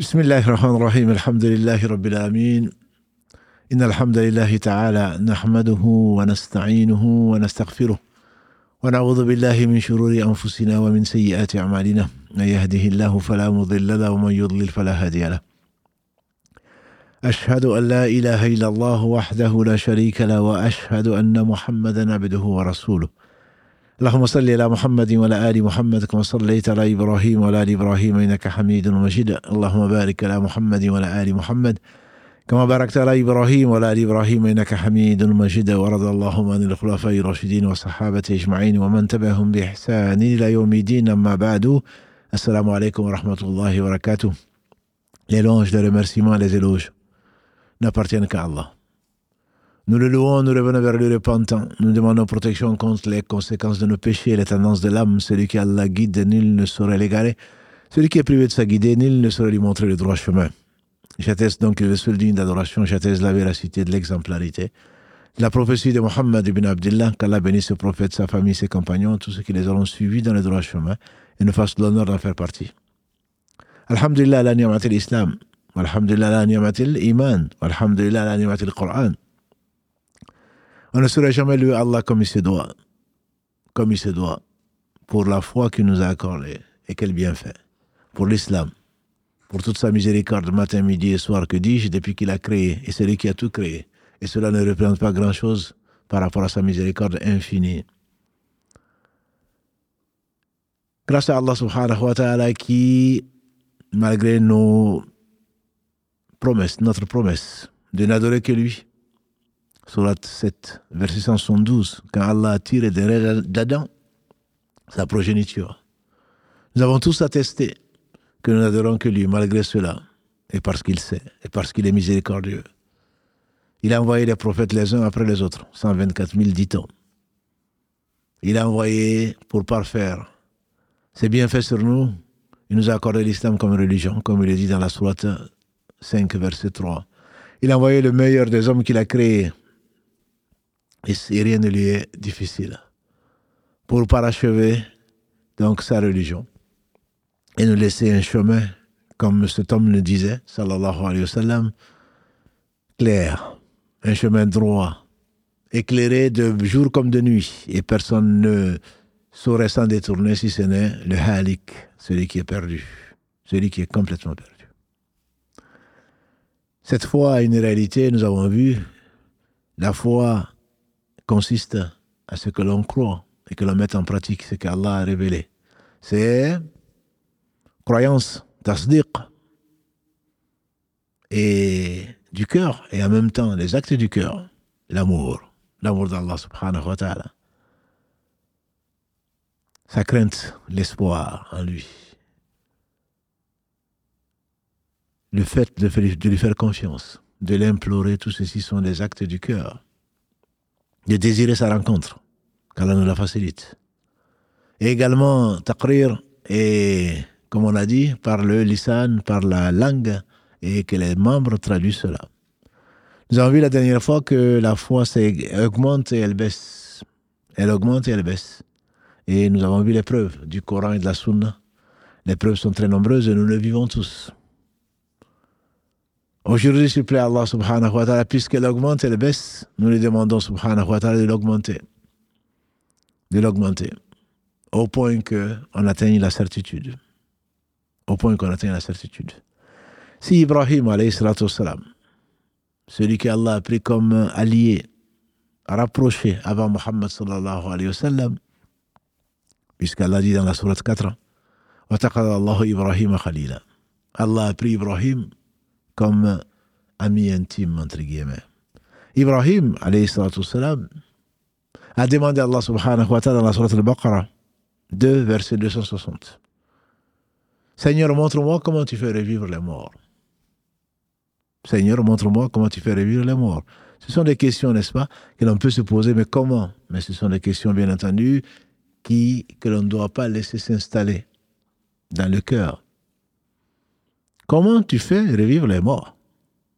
بسم الله الرحمن الرحيم الحمد لله رب العالمين إن الحمد لله تعالى نحمده ونستعينه ونستغفره ونعوذ بالله من شرور أنفسنا ومن سيئات أعمالنا من يهده الله فلا مضل له ومن يضلل فلا هادي له أشهد أن لا إله إلا الله وحده لا شريك له وأشهد أن محمدا عبده ورسوله اللهم صل على محمد وعلى آل محمد كما صليت على إبراهيم وعلى آل إبراهيم إنك حميد مجيد. اللهم بارك على محمد وعلى آل محمد كما باركت على إبراهيم وعلى آل إبراهيم إنك حميد مجيد. ورضى اللهم عن الخلفاء الراشدين والصحابة أجمعين ومن تبعهم بإحسان إلى يوم الدين. أما بعد السلام عليكم ورحمة الله وبركاته. Les louanges, les remerciements, les éloges n'appartiennent qu'à Allah. Nous le louons, nous revenons vers le repentant. Nous demandons protection contre les conséquences de nos péchés et les tendances de l'âme. Celui qui a la guide, nul ne saurait l'égarer. Celui qui est privé de sa guidée, nul ne saurait lui montrer le droit chemin. J'atteste donc le seul digne d'adoration, j'atteste la véracité de l'exemplarité. La prophétie de Mohammed ibn Abdullah, qu'Allah bénisse ce prophète, sa famille, ses compagnons, tous ceux qui les auront suivis dans le droit chemin et nous fassent l'honneur d'en faire partie. Alhamdulillah la ni'matil islam, alhamdulillah la ni'matil iman, alhamdulillah la Qur'an. On ne saurait jamais louer Allah comme il se doit, comme il se doit, pour la foi qu'il nous a accordée et quel bienfait, pour l'islam, pour toute sa miséricorde matin, midi et soir, que dis-je, depuis qu'il a créé, et celui qui a tout créé. Et cela ne représente pas grand-chose par rapport à sa miséricorde infinie. Grâce à Allah subhanahu wa ta'ala qui, malgré nos promesses, notre promesse de n'adorer que lui, Surat 7, verset 172, quand Allah a tiré d'Adam sa progéniture. Nous avons tous attesté que nous n'adorons que lui malgré cela, et parce qu'il sait, et parce qu'il est miséricordieux. Il a envoyé les prophètes les uns après les autres, 124 000 dit-on. Il a envoyé pour parfaire ses bienfaits sur nous. Il nous a accordé l'islam comme religion, comme il est dit dans la sourate 5, verset 3. Il a envoyé le meilleur des hommes qu'il a créé, et rien ne lui est difficile, pour parachever donc sa religion et nous laisser un chemin, comme cet homme le disait, sallallahu alayhi wa sallam, clair, un chemin droit, éclairé de jour comme de nuit, et personne ne saurait s'en détourner si ce n'est le halik, celui qui est perdu, celui qui est complètement perdu. Cette foi a une réalité, nous avons vu, la foi consiste à ce que l'on croit et que l'on mette en pratique ce qu'Allah a révélé. C'est croyance, tasdiq, et du cœur, et en même temps les actes du cœur, l'amour, l'amour d'Allah subhanahu wa ta'ala. Sa crainte, l'espoir en lui. Le fait de, de lui faire confiance, de l'implorer, tout ceci sont des actes du cœur. De désirer sa rencontre, qu'Allah nous la facilite. Et également, taqrir et comme on a dit, par le lisan, par la langue, et que les membres traduisent cela. Nous avons vu la dernière fois que la foi augmente et elle baisse. Elle augmente et elle baisse. Et nous avons vu les preuves du Coran et de la Sunna. Les preuves sont très nombreuses et nous le vivons tous. Aujourd'hui, s'il plaît Allah subhanahu wa ta'ala, puisqu'elle augmente elle baisse, nous lui demandons subhanahu wa ta'ala de l'augmenter. De l'augmenter. Au point qu'on atteigne la certitude au point qu'on atteint la certitude. Si Ibrahim, celui qu'Allah a pris comme allié, rapproché avant Muhammad sallallahu alayhi wa sallam, puisqu'Allah dit dans la sourate 4, Ibrahim khalila. Allah a pris Ibrahim comme ami intime, entre guillemets. Ibrahim, alayhi salam, a demandé à Allah subhanahu wa ta'ala dans la sourate al-Baqarah 2, verset 260. Seigneur, montre-moi comment tu fais revivre les morts. Seigneur, montre-moi comment tu fais revivre les morts. Ce sont des questions, n'est-ce pas, que l'on peut se poser, mais comment? Mais ce sont des questions, bien entendu, qui, que l'on ne doit pas laisser s'installer dans le cœur. Comment tu fais revivre les morts?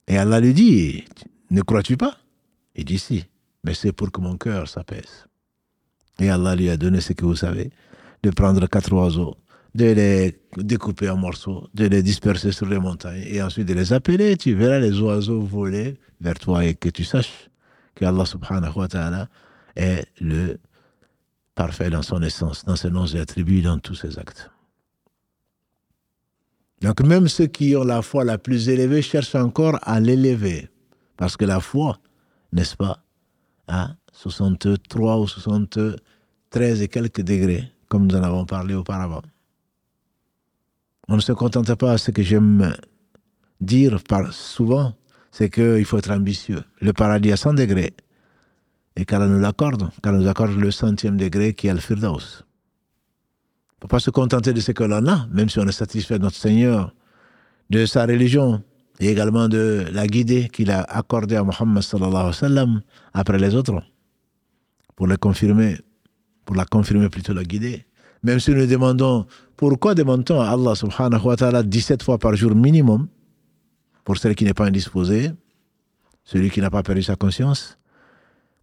Et Allah lui dit, ne crois-tu pas? Il dit si, mais c'est pour que mon cœur s'apaise. Et Allah lui a donné ce que vous savez, de prendre quatre oiseaux, de les découper en morceaux, de les disperser sur les montagnes et ensuite de les appeler. Tu verras les oiseaux voler vers toi et que tu saches que Allah subhanahu wa ta'ala est le parfait dans son essence, dans ses noms et attributs, dans tous ses actes. Donc même ceux qui ont la foi la plus élevée cherchent encore à l'élever. Parce que la foi, n'est-ce pas, à 63 ou 73 et quelques degrés, comme nous en avons parlé auparavant. On ne se contente pas ce que j'aime dire souvent, c'est qu'il faut être ambitieux. Le paradis à 100 degrés. Et qu'Allah nous l'accorde, qu'Allah nous accorde le centième degré qui est le firdaus. Ne faut pas se contenter de ce que l'on a, même si on est satisfait de notre Seigneur, de sa religion et également de la guidée qu'il a accordée à sallam après les autres, pour la confirmer, pour la confirmer plutôt la guidée. Même si nous demandons, pourquoi demandons à Allah subhanahu wa ta'ala 17 fois par jour minimum, pour celui qui n'est pas indisposé, celui qui n'a pas perdu sa conscience,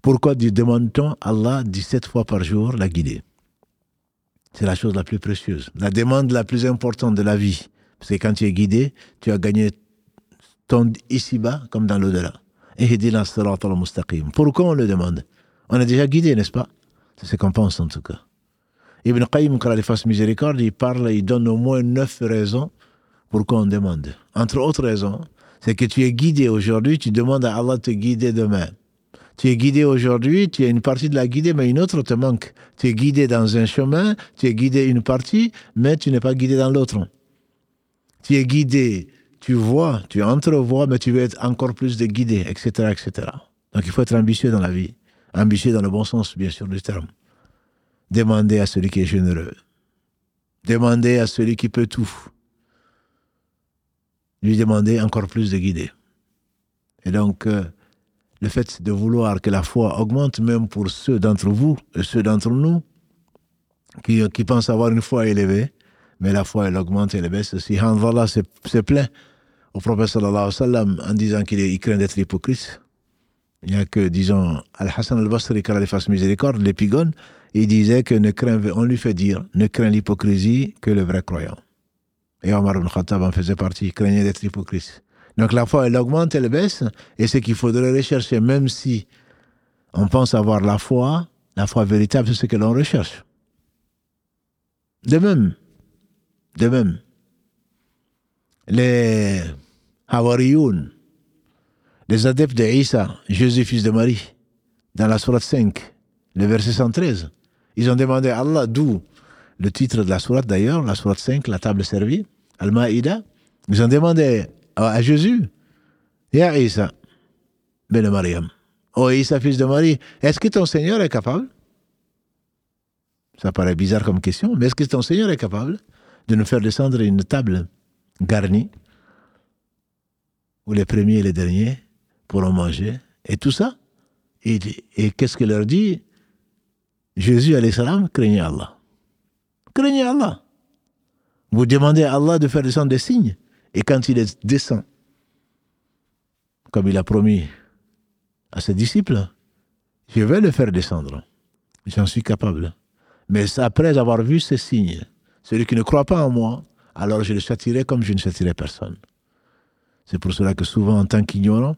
pourquoi demande-t-on à Allah 17 fois par jour la guidée? C'est la chose la plus précieuse, la demande la plus importante de la vie. Parce que quand tu es guidé, tu as gagné ton ici-bas comme dans l'au-delà. Pourquoi on le demande? On est déjà guidé, n'est-ce pas? C'est ce qu'on pense en tout cas. Ibn Qayyim, quand il fasse miséricorde, il parle, il donne au moins neuf raisons pourquoi on demande. Entre autres raisons, c'est que tu es guidé aujourd'hui, tu demandes à Allah de te guider demain. Tu es guidé aujourd'hui, tu as une partie de la guidée, mais une autre te manque. Tu es guidé dans un chemin, tu es guidé une partie, mais tu n'es pas guidé dans l'autre. Tu es guidé, tu vois, tu entrevois, mais tu veux être encore plus de guidé, etc., etc. Donc il faut être ambitieux dans la vie. Ambitieux dans le bon sens, bien sûr, du terme. Demandez à celui qui est généreux. Demandez à celui qui peut tout. Lui demander encore plus de guider. Et donc, euh, le fait de vouloir que la foi augmente, même pour ceux d'entre vous et ceux d'entre nous qui, pensent avoir une foi élevée, mais la foi elle augmente et elle baisse. Si Hanzallah se, plaint au prophète sallallahu en disant qu'il craint d'être hypocrite, il n'y a que, disons, Al-Hassan al-Basri, car il fasse miséricorde, l'épigone, il disait que ne craint, on lui fait dire, ne craint l'hypocrisie que le vrai croyant. Et Omar ibn Khattab en faisait partie, il craignait d'être hypocrite. Donc la foi, elle augmente, elle baisse, et ce qu'il faudrait rechercher, même si on pense avoir la foi, la foi véritable, c'est ce que l'on recherche. De même, de même, les Hawariyoun, les adeptes de Isa, Jésus fils de Marie, dans la sourate 5, le verset 113, ils ont demandé à Allah, d'où le titre de la sourate d'ailleurs, la sourate 5, la table servie, Al-Ma'ida, ils ont demandé à Jésus, Ya Isa, ben Mariam, oh Isa, fils de Marie, est-ce que ton Seigneur est capable? Ça paraît bizarre comme question, mais est-ce que ton Seigneur est capable de nous faire descendre une table garnie, où les premiers et les derniers pourront manger, et tout ça? Et, qu'est-ce qu'il leur dit? Jésus, salam, craignez Allah. Craignez Allah. Vous demandez à Allah de faire descendre des signes. Et quand il descend, comme il a promis à ses disciples, je vais le faire descendre. J'en suis capable. Mais après avoir vu ces signes, celui qui ne croit pas en moi, alors je le châtirai comme je ne châtirai personne. C'est pour cela que souvent, en tant qu'ignorant,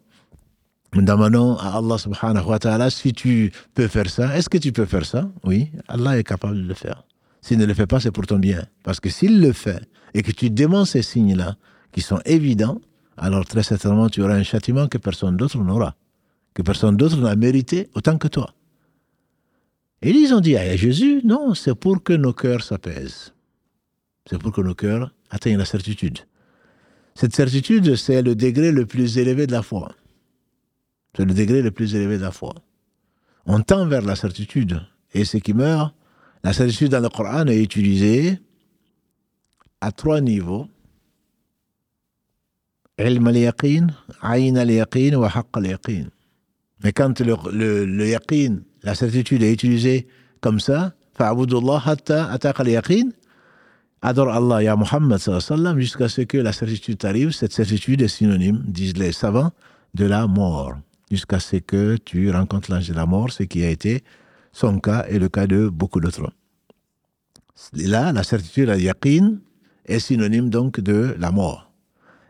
nous demandons à Allah subhanahu wa ta'ala si tu peux faire ça. Est-ce que tu peux faire ça? Oui, Allah est capable de le faire. S'il ne le fait pas, c'est pour ton bien. Parce que s'il le fait et que tu demandes ces signes-là, qui sont évidents, alors très certainement tu auras un châtiment que personne d'autre n'aura, que personne d'autre n'a mérité autant que toi. Et ils ont dit à Jésus, non, c'est pour que nos cœurs s'apaisent. C'est pour que nos cœurs atteignent la certitude. Cette certitude, c'est le degré le plus élevé de la foi. C'est le degré le plus élevé de la foi. On tend vers la certitude. Et ce qui meurt, la certitude dans le Coran est utilisée à trois niveaux Mais quand le, le, la certitude est utilisée comme ça, adore Allah, ya Muhammad jusqu'à ce que la certitude arrive. Cette certitude est synonyme, disent les savants, de la mort. Jusqu'à ce que tu rencontres l'ange de la mort, ce qui a été son cas et le cas de beaucoup d'autres. Là, la certitude, la yaqin, est synonyme donc de la mort.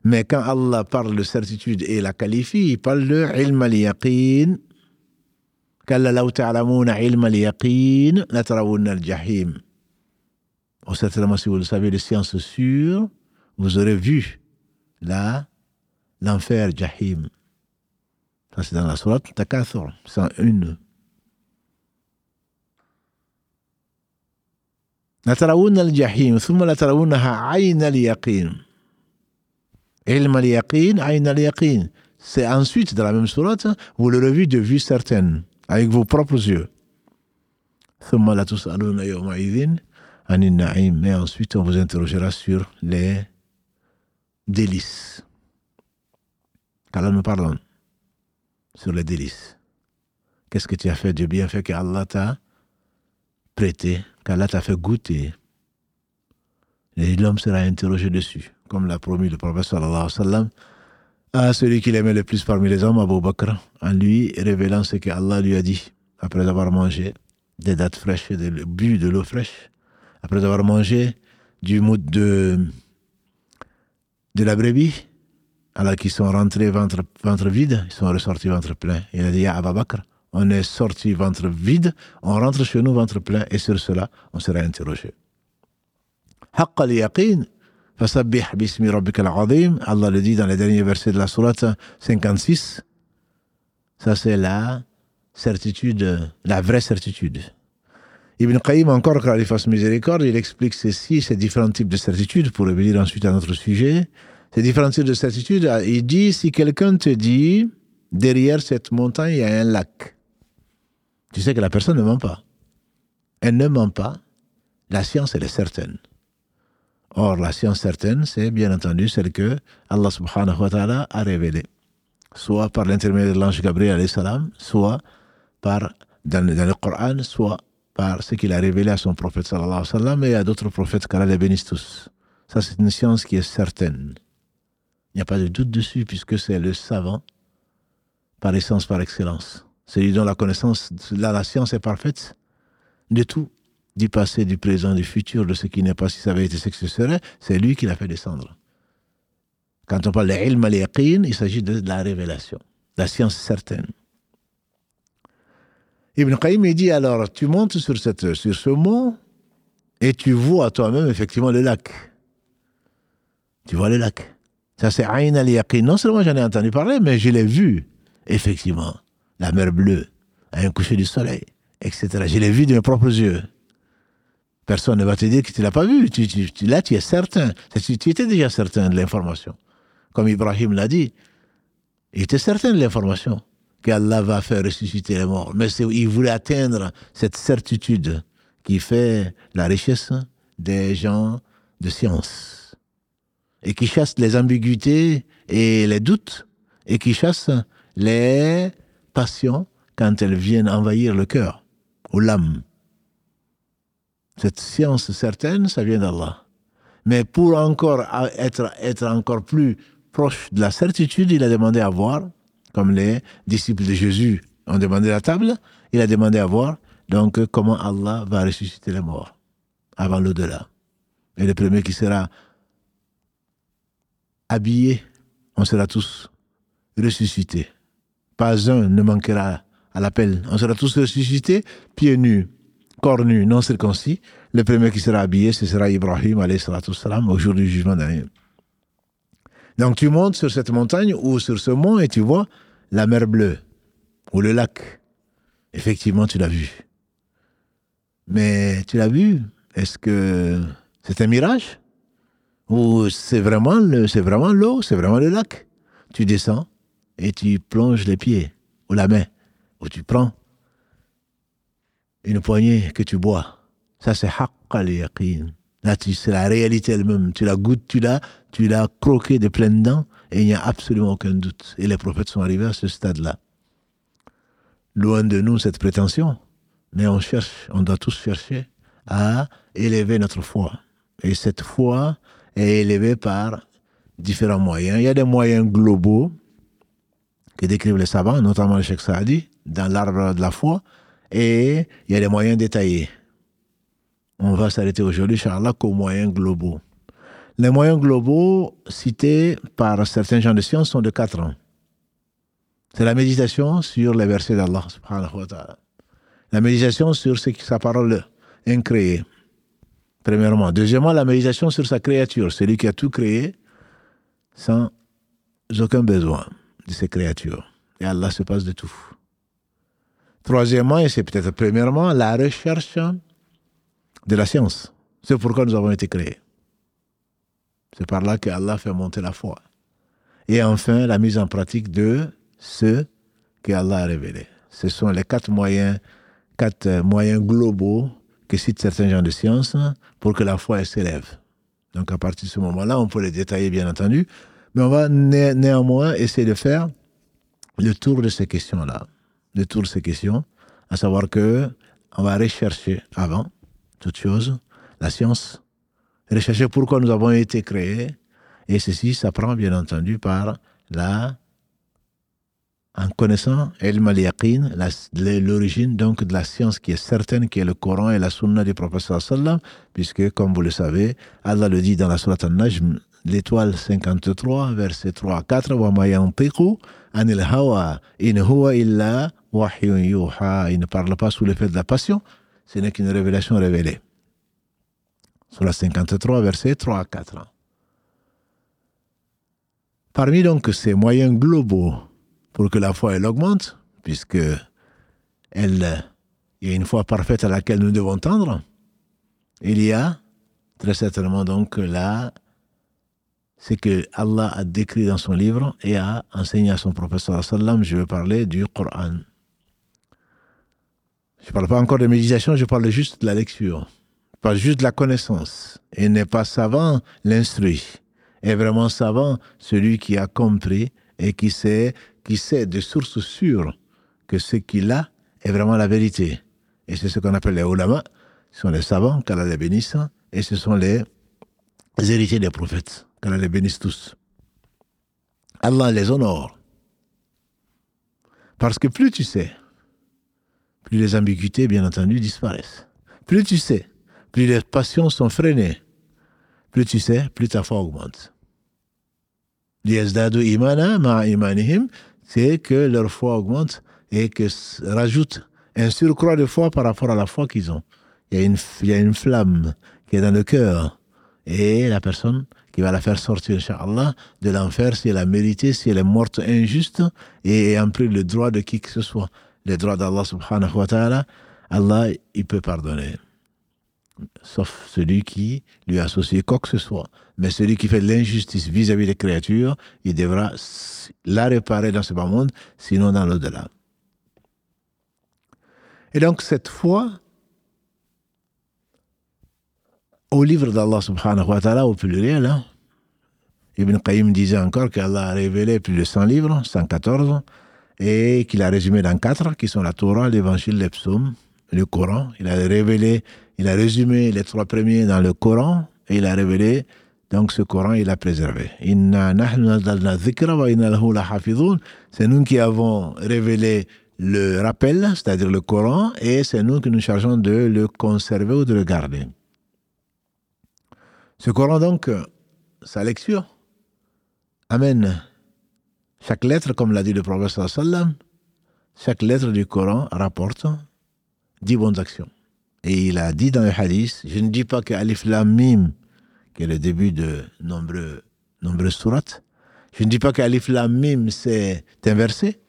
Mais quand Allah parle de certitude et la qualifie, il parle de ilm al-yaqin. Kalla law ta'lamuna ilm al-yaqin, la tarawunna al-jahim. Oh, certainement, si vous le savez, de science sûre, vous aurez vu là l'enfer jahim. Ça, c'est dans la sourate Takathur, 101. La tarawunna al-jahim, thumma la tarawunnaha ayn al-yaqin. Ilm al-yaqin, ayn al-yaqin. C'est ensuite, dans la même sourate, vous le revue de vue certaine, avec vos propres yeux. Et ensuite, on vous interrogera sur les délices. Qu'Allah nous pardonne. Sur les délices. Qu'est-ce que tu as fait de bien fait qu'Allah t'a prêté, qu'Allah t'a fait goûter? Et l'homme sera interrogé dessus comme l'a promis le prophète sallallahu alayhi wa sallam à celui qu'il aimait le plus parmi les hommes, Abu Bakr, en lui révélant ce que Allah lui a dit après avoir mangé des dates fraîches, de, bu de l'eau fraîche, après avoir mangé du mout de, de la brebis, alors qu'ils sont rentrés ventre, ventre vide, ils sont ressortis ventre plein. Il a dit, à Abu Bakr, on est sorti ventre vide, on rentre chez nous ventre plein, et sur cela, on sera interrogé. حق اليقين Bismi. Allah le dit dans les derniers versets de la sourate 56. Ça, c'est la certitude, la vraie certitude. Ibn Qayyim, encore que Allah fasse miséricorde, il explique ceci, ces différents types de certitudes, pour revenir ensuite à notre sujet. Ces différents types de certitudes, il dit, si quelqu'un te dit, derrière cette montagne, il y a un lac, tu sais que la personne ne ment pas. Elle ne ment pas, la science, elle est certaine. Or, la science certaine, c'est bien entendu celle que Allah subhanahu wa ta'ala a révélée. Soit par l'intermédiaire de l'ange Gabriel salam, soit par, dans, le Coran, soit par ce qu'il a révélé à son prophète sallallahu alayhi wa sallam et à d'autres prophètes qu'Allah les bénisse tous. Ça, c'est une science qui est certaine. Il n'y a pas de doute dessus puisque c'est le savant par essence, par excellence celui dont la connaissance, là, la science est parfaite de tout, du passé, du présent, du futur, de ce qui n'est pas, si ça avait été ce que ce serait, c'est lui qui l'a fait descendre. Quand on parle de ilm al il s'agit de la révélation, la science certaine. Ibn Qayyim dit alors, tu montes sur, sur ce mont et tu vois toi-même effectivement le lac. Tu vois le lac. Ça c'est Ayn al-Yaqin. Non seulement j'en ai entendu parler, mais je l'ai vu, effectivement la mer bleue, à un coucher du soleil, etc. Je l'ai vu de mes propres yeux. Personne ne va te dire que tu ne l'as pas vu. Là, tu es certain. Tu, étais déjà certain de l'information. Comme Ibrahim l'a dit, il était certain de l'information qu'Allah va faire ressusciter les morts. Mais il voulait atteindre cette certitude qui fait la richesse des gens de science. Et qui chasse les ambiguïtés et les doutes. Et qui chasse les passion quand elles viennent envahir le cœur ou l'âme. Cette science certaine, ça vient d'Allah. Mais pour encore être, encore plus proche de la certitude, il a demandé à voir, comme les disciples de Jésus ont demandé la table, il a demandé à voir donc comment Allah va ressusciter les morts avant l'au-delà. Et le premier qui sera habillé, on sera tous ressuscités. Pas un ne manquera à l'appel. On sera tous ressuscités, pieds nus, corps nus, non circoncis. Le premier qui sera habillé, ce sera Ibrahim, salam, au jour du jugement dernier. Donc tu montes sur cette montagne ou sur ce mont et tu vois la mer bleue ou le lac. Effectivement, tu l'as vu. Mais tu l'as vu Est-ce que c'est un mirage? Ou c'est vraiment l'eau, c'est vraiment le lac? Tu descends, et tu plonges les pieds ou la main, ou tu prends une poignée que tu bois. Ça, c'est al yaqin. Là, c'est la réalité elle-même. Tu la goûtes, tu l'as, tu l'as croqué de pleines dents, et il n'y a absolument aucun doute. Et les prophètes sont arrivés à ce stade-là. Loin de nous cette prétention, mais on cherche, on doit tous chercher à élever notre foi. Et cette foi est élevée par différents moyens. Il y a des moyens globaux que décrivent les savants, notamment le Cheikh Saadi, dans l'arbre de la foi, et il y a des moyens détaillés. on va s'arrêter aujourd'hui, Inch'Allah, qu'aux moyens globaux. Les moyens globaux cités par certains gens de science sont de quatre ans. C'est la méditation sur les versets d'Allah. La méditation sur sa parole incréée. Premièrement. Deuxièmement, la méditation sur sa créature, celui qui a tout créé sans aucun besoin de ces créatures. Et Allah se passe de tout. Troisièmement, et c'est peut-être premièrement, la recherche de la science. C'est pourquoi nous avons été créés. C'est par là que Allah fait monter la foi. Et enfin, la mise en pratique de ce que Allah a révélé. Ce sont les quatre moyens, quatre moyens globaux que citent certains gens de science pour que la foi s'élève. Donc à partir de ce moment-là, on peut les détailler bien entendu, mais on va néanmoins essayer de faire le tour de ces questions-là, de ces questions, à savoir que on va rechercher avant toute chose la science, rechercher pourquoi nous avons été créés, et ceci s'apprend bien entendu par la en connaissant ilm al l'origine donc de la science qui est certaine, qui est le Coran et la Sunna du prophète sallam, puisque comme vous le savez, Allah le dit dans la Sourate An-Najm, l'étoile 53, verset 3 à 4, wa ma anil hawa in huwa illa. Il ne parle pas sous l'effet de la passion, ce n'est qu'une révélation révélée. Sur la 53, verset 3 à 4. Parmi donc ces moyens globaux pour que la foi augmente, puisque elle, y a une foi parfaite à laquelle nous devons tendre, il y a très certainement donc là ce que Allah a décrit dans son livre et a enseigné à son professeur je veux parler du Coran. Je ne parle pas encore de méditation, je parle juste de la lecture. Pas juste de la connaissance. Et n'est pas savant l'instruit. Est vraiment savant celui qui a compris et qui sait qui sait de sources sûres que ce qu'il a est vraiment la vérité. Et c'est ce qu'on appelle les ulama, ce sont les savants, qu'Allah les bénisse, et ce sont les héritiers des prophètes, qu'Allah les bénisse tous. Allah les honore. Parce que plus tu sais, plus les ambiguïtés, bien entendu, disparaissent. Plus tu sais, plus les passions sont freinées. Plus tu sais, plus ta foi augmente. imana ma imanihim, c'est que leur foi augmente et que rajoute un surcroît de foi par rapport à la foi qu'ils ont. Il y, a une, il y a une flamme qui est dans le cœur. Et la personne qui va la faire sortir, Inch'Allah, de l'enfer, si elle a mérité, si elle est morte injuste et ayant pris le droit de qui que ce soit, le droit d'Allah subhanahu wa ta'ala, Allah, il peut pardonner. Sauf celui qui lui associe quoi que ce soit. Mais celui qui fait l'injustice vis-à-vis des créatures, il devra la réparer dans ce bas monde, sinon dans l'au-delà. Et donc cette foi au livre d'Allah subhanahu wa ta'ala au pluriel, hein, Ibn Qayyim disait encore qu'Allah a révélé plus de 100 livres, 114, et qu'il a résumé dans quatre, qui sont la Torah, l'Évangile, les psaumes, le Coran. Il a révélé, il a résumé les trois premiers dans le Coran, et il a révélé donc ce Coran, il a préservé. C'est nous qui avons révélé le rappel, c'est-à-dire le Coran, et c'est nous qui nous chargeons de le conserver ou de le garder. Ce Coran, donc, sa lecture amène chaque lettre, comme l'a dit le sallam, chaque lettre du Coran rapporte dix bonnes actions. Et il a dit dans le hadith, je ne dis pas que Alif Lam Mim qui est le début de nombreux, nombreux sourates. Je ne dis pas qu'Alif Lam Mim c'est inversé,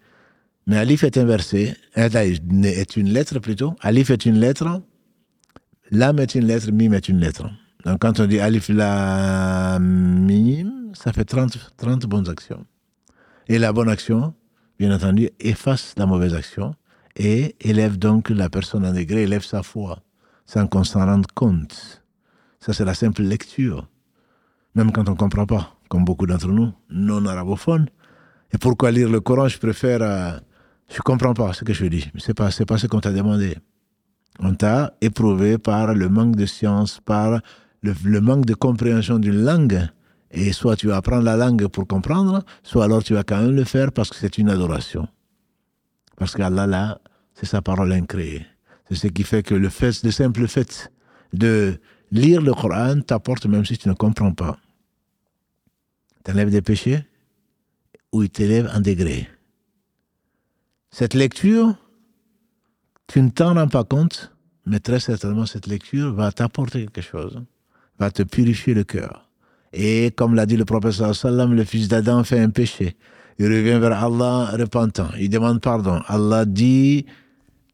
mais Alif est inversé. est une lettre plutôt. Alif est une lettre. Lam est une lettre, Mim est une lettre. Donc quand on dit Alif Lam Mim, ça fait 30, 30 bonnes actions. Et la bonne action, bien entendu, efface la mauvaise action et élève donc la personne en degré, élève sa foi, sans qu'on s'en rende compte. Ça, c'est la simple lecture. Même quand on ne comprend pas, comme beaucoup d'entre nous, non arabophones. Et pourquoi lire le Coran? Je préfère. Euh, je ne comprends pas ce que je dis. Ce n'est pas, pas ce qu'on t'a demandé. On t'a éprouvé par le manque de science, par le, manque de compréhension d'une langue. Et soit tu vas apprendre la langue pour comprendre, soit alors tu vas quand même le faire parce que c'est une adoration. Parce qu'Allah, là, c'est sa parole incréée. C'est ce qui fait que le fait, le simple fait de lire le Coran t'apporte même si tu ne comprends pas. T'enlèves des péchés ou il t'élève en degré. Cette lecture, tu ne t'en rends pas compte, mais très certainement cette lecture va t'apporter quelque chose, va te purifier le cœur. Et comme l'a dit le prophète sallam, le fils d'Adam fait un péché. Il revient vers Allah repentant. Il demande pardon. Allah dit,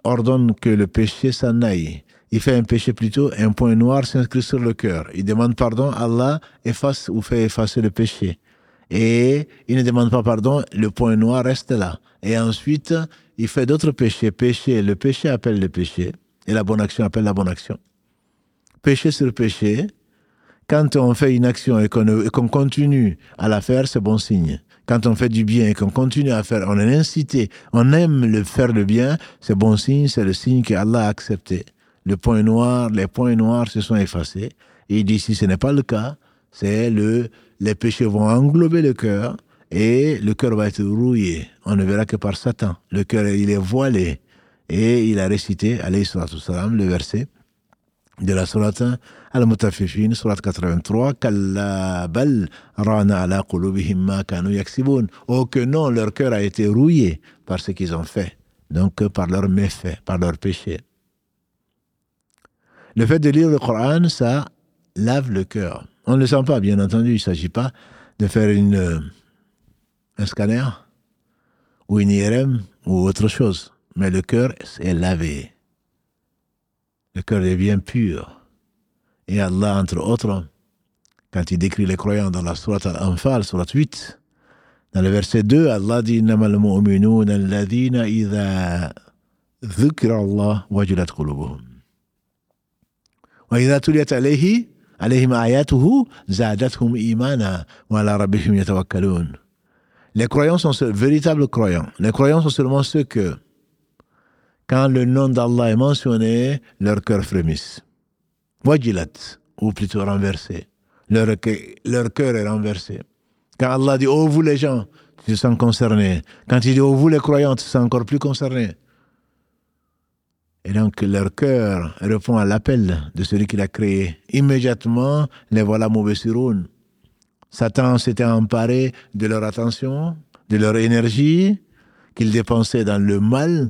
ordonne que le péché s'en aille. Il fait un péché plutôt, un point noir s'inscrit sur le cœur. Il demande pardon, Allah efface ou fait effacer le péché. Et il ne demande pas pardon, le point noir reste là. Et ensuite, il fait d'autres péchés. Péché, le péché appelle le péché. Et la bonne action appelle la bonne action. Péché sur péché, quand on fait une action et qu'on continue à la faire, c'est bon signe. Quand on fait du bien et qu'on continue à faire, on est incité, on aime le faire le bien, c'est bon signe, c'est le signe qu'Allah a accepté. Le point noir, les points noirs se sont effacés. Et il dit si ce n'est pas le cas, c'est le, les péchés vont englober le cœur et le cœur va être rouillé. On ne verra que par Satan. Le cœur, il est voilé. Et il a récité, alayhi salam, le verset de la sourate Al-Mutafifin, sourate 83, Kalla bal rana ala ma kanu yaksibun. Oh que non, leur cœur a été rouillé par ce qu'ils ont fait. Donc par leurs méfaits, par leurs péchés. Le fait de lire le Coran, ça lave le cœur. On ne le sent pas, bien entendu. Il ne s'agit pas de faire une, un scanner ou une IRM ou autre chose. Mais le cœur est lavé le cœur devient pur. Et Allah, entre autres, quand il décrit les croyants dans la sourate Al-Anfal, sourate 8, dans le verset 2, Allah dit Namal mu'minuna alladhina idha dhukra Allah wajilat qulubuhum. Wa idha tuliyat alayhi alayhim ayatuhu zadathum imana wa ala rabbihim yatawakkalun. Les croyants sont véritables croyants. Les croyants sont seulement ceux que quand le nom d'Allah est mentionné, leur cœur frémisse. Wajilat, ou plutôt renversé. Leur, cœur est renversé. Quand Allah dit, oh vous les gens, tu te sens concerné. Quand il dit, oh vous les croyants, tu te encore plus concerné. Et donc leur cœur répond à l'appel de celui qui l'a créé. Immédiatement, les voilà mauvais sur Satan s'était emparé de leur attention, de leur énergie, qu'ils dépensaient dans le mal,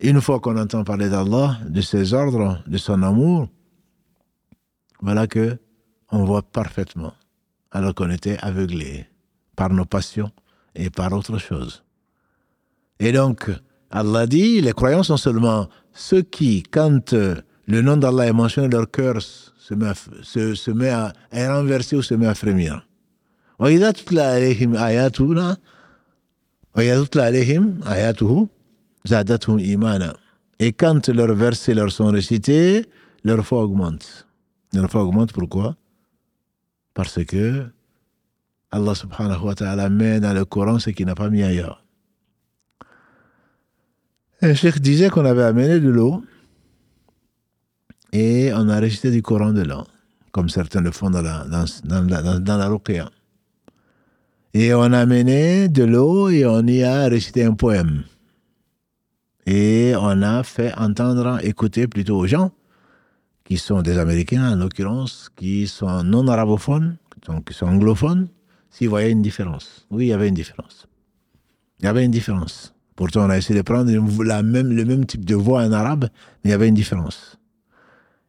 une fois qu'on entend parler d'Allah, de ses ordres, de son amour, voilà que on voit parfaitement, alors qu'on était aveuglé par nos passions et par autre chose. Et donc, Allah dit, les croyants sont seulement ceux qui, quand euh, le nom d'Allah est mentionné, leur cœur se met, à, se, met à, est renversé ou se met à frémir. Et quand leurs versets leur sont récités, leur foi augmente. Leur foi augmente pourquoi? Parce que Allah subhanahu wa ta'ala met dans le Coran ce qu'il n'a pas mis ailleurs. Un cheikh disait qu'on avait amené de l'eau et on a récité du Coran de l'eau, comme certains le font dans la, dans. Et on a amené de l'eau et on y a récité un poème. Et on a fait entendre, écouter plutôt aux gens qui sont des Américains en l'occurrence, qui sont non arabophones, donc qui sont anglophones, s'ils voyaient une différence. Oui, il y avait une différence. Il y avait une différence. Pourtant, on a essayé de prendre la même, le même type de voix en arabe, mais il y avait une différence.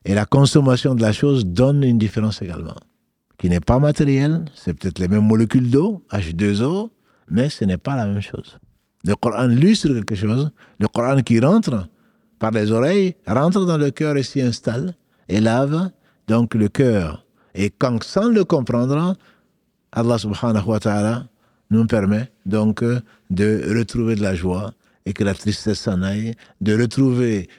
Et la consommation de la chose donne une différence également, qui n'est pas matérielle. C'est peut-être les mêmes molécules d'eau, H2O, mais ce n'est pas la même chose. Le Coran lustre quelque chose. Le Coran qui rentre par les oreilles rentre dans le cœur et s'y installe et lave donc le cœur. Et quand, sans le comprendre, Allah subhanahu wa ta'ala nous permet donc de retrouver de la joie et que la tristesse s'en aille, de retrouver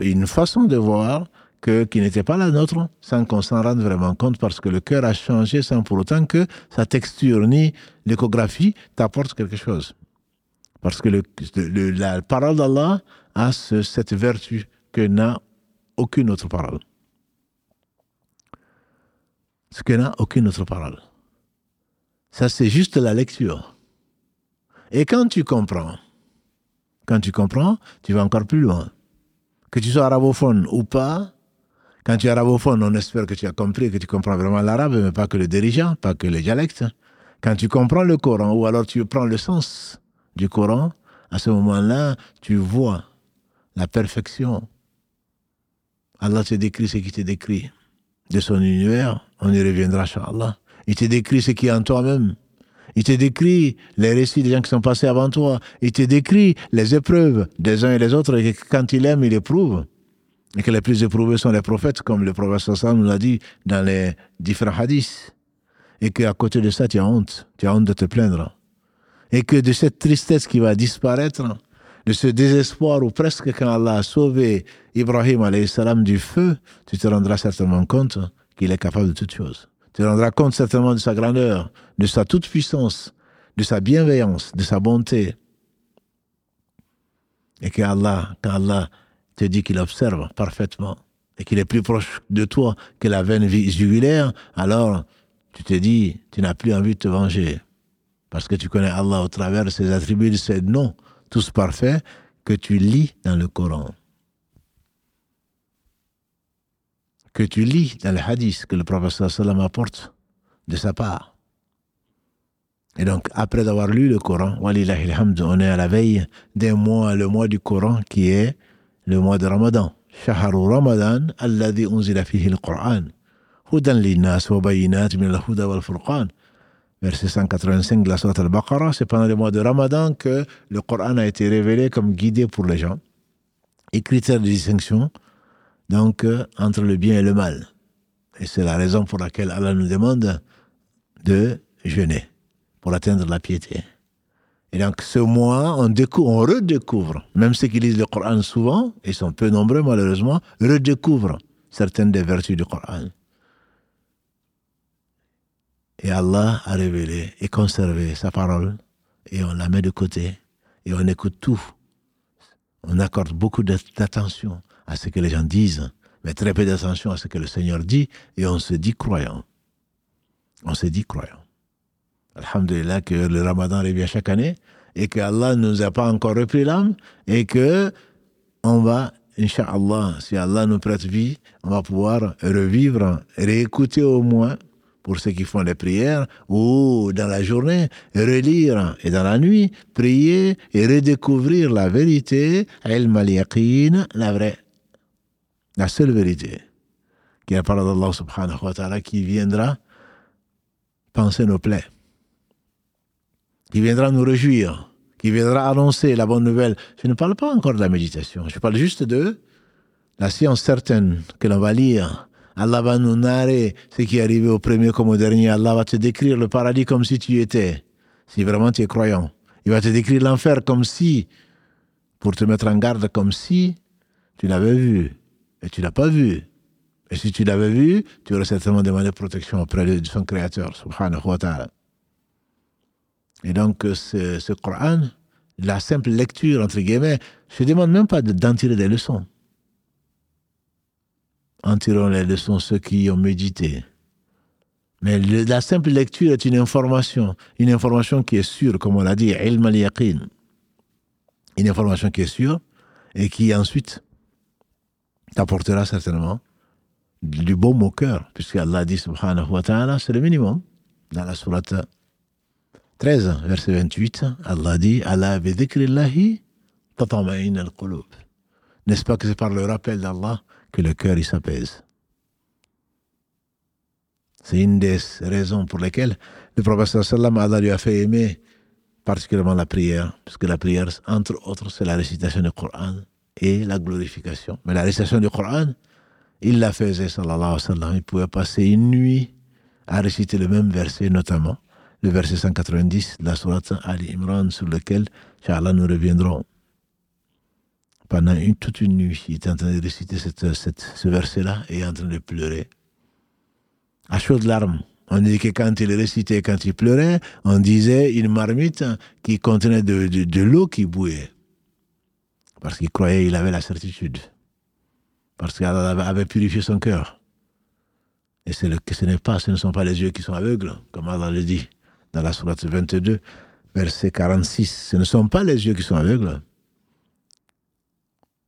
une façon de voir que, qui n'était pas la nôtre, sans qu'on s'en rende vraiment compte, parce que le cœur a changé sans pour autant que sa texture ni l'échographie t'apporte quelque chose. Parce que la parole d'Allah a cette vertu que n'a aucune autre parole. Ce que n'a aucune autre parole. Ça, c'est juste la lecture. Et quand tu comprends, quand tu comprends, tu vas encore plus loin. Que tu sois arabophone ou pas, Quand tu es arabophone, on espère que tu as compris, que tu comprends vraiment l'arabe, mais pas que le dirigeant, pas que les dialectes. Quand tu comprends le Coran, ou alors tu prends le sens du Coran, à ce moment-là, tu vois la perfection. Allah te décrit ce qui te décrit de son univers. On y reviendra, Allah. Il te décrit ce qui est en toi-même. Il te décrit les récits des gens qui sont passés avant toi. Il te décrit les épreuves des uns et des autres. Et quand il aime, il éprouve et que les plus éprouvés sont les prophètes, comme le prophète Sassan nous l'a dit dans les différents hadiths, et qu'à côté de ça, tu as honte, tu as honte de te plaindre, et que de cette tristesse qui va disparaître, de ce désespoir ou presque quand Allah a sauvé Ibrahim salam du feu, tu te rendras certainement compte qu'il est capable de toutes choses. Tu te rendras compte certainement de sa grandeur, de sa toute-puissance, de sa bienveillance, de sa bonté. Et que Allah, quand Allah te dit qu'il observe parfaitement et qu'il est plus proche de toi que la veine jugulaire, alors tu te dis, tu n'as plus envie de te venger. Parce que tu connais Allah au travers de ses attributs, de ses noms, tous parfaits, que tu lis dans le Coran. Que tu lis dans les hadiths que le prophète sallam apporte de sa part. Et donc, après avoir lu le Coran, on est à la veille d'un mois, le mois du Coran qui est le mois de Ramadan. شهر رمضان الذي أنزل فيه القرآن هدى للناس وبينات من الهدى والفرقان Verset 185 de la Sourate al-Baqarah, c'est pendant le mois de Ramadan que le Coran a été révélé comme guidé pour les gens. Et critère de distinction, donc, euh, entre le bien et le mal. Et c'est la raison pour laquelle Allah nous demande de jeûner, pour atteindre la piété. Et donc, ce mois, on, découvre, on redécouvre, même ceux qui lisent le Coran souvent, ils sont peu nombreux malheureusement, redécouvrent certaines des vertus du Coran. Et Allah a révélé et conservé sa parole, et on la met de côté, et on écoute tout. On accorde beaucoup d'attention à ce que les gens disent, mais très peu d'attention à ce que le Seigneur dit, et on se dit croyant. On se dit croyant. Alhamdulillah que le ramadan revient chaque année et que Allah ne nous a pas encore repris l'âme et que on va, Inch'Allah, si Allah nous prête vie, on va pouvoir revivre, réécouter au moins pour ceux qui font les prières, ou dans la journée, relire, et dans la nuit, prier et redécouvrir la vérité, la vraie, la seule vérité, qui est la parole d'Allah subhanahu wa ta'ala, qui viendra penser nos plaies qui viendra nous réjouir, qui viendra annoncer la bonne nouvelle. Je ne parle pas encore de la méditation, je parle juste de la science certaine que l'on va lire. Allah va nous narrer ce qui est arrivé au premier comme au dernier. Allah va te décrire le paradis comme si tu y étais, si vraiment tu es croyant. Il va te décrire l'enfer comme si, pour te mettre en garde, comme si tu l'avais vu. Et tu l'as pas vu. Et si tu l'avais vu, tu aurais certainement demandé protection auprès de son Créateur, subhanahu wa. Et donc, euh, ce, ce Coran, la simple lecture, entre guillemets, je ne demande même pas d'en tirer des leçons. En tirant les leçons ceux qui ont médité. Mais la simple lecture est une information, une information qui est sûre, comme on l'a dit, ilm al Une information qui est sûre et qui ensuite t'apportera certainement du baume au cœur, puisque Allah dit subhanahu wa ta'ala, c'est le minimum. Dans la sourate 13, verset 28, Allah dit Allah N'est-ce pas que c'est par le rappel d'Allah que le cœur s'apaise C'est une des raisons pour lesquelles le prophète sallam Allah lui a fait aimer particulièrement la prière, parce que la prière, entre autres, c'est la récitation du Coran et la glorification. Mais la récitation du Coran, il la faisait, sallallahu alayhi wa sallam. Il pouvait passer une nuit à réciter le même verset, notamment le verset 190 de la sourate Ali Imran, sur lequel, Inch'Allah, nous reviendrons. Pendant une, toute une nuit, il était en train de réciter ce verset-là et en train de pleurer. À chaudes larmes. On dit que quand il récitait, quand il pleurait, on disait une marmite qui contenait de, l'eau qui bouillait. Parce qu'il croyait, il avait la certitude. Parce qu'Allah avait purifié son cœur. Et le, ce n'est pas, ce ne sont pas les yeux qui sont aveugles, comme Allah le dit dans la sourate 22, verset 46. Ce ne sont pas les yeux qui sont aveugles,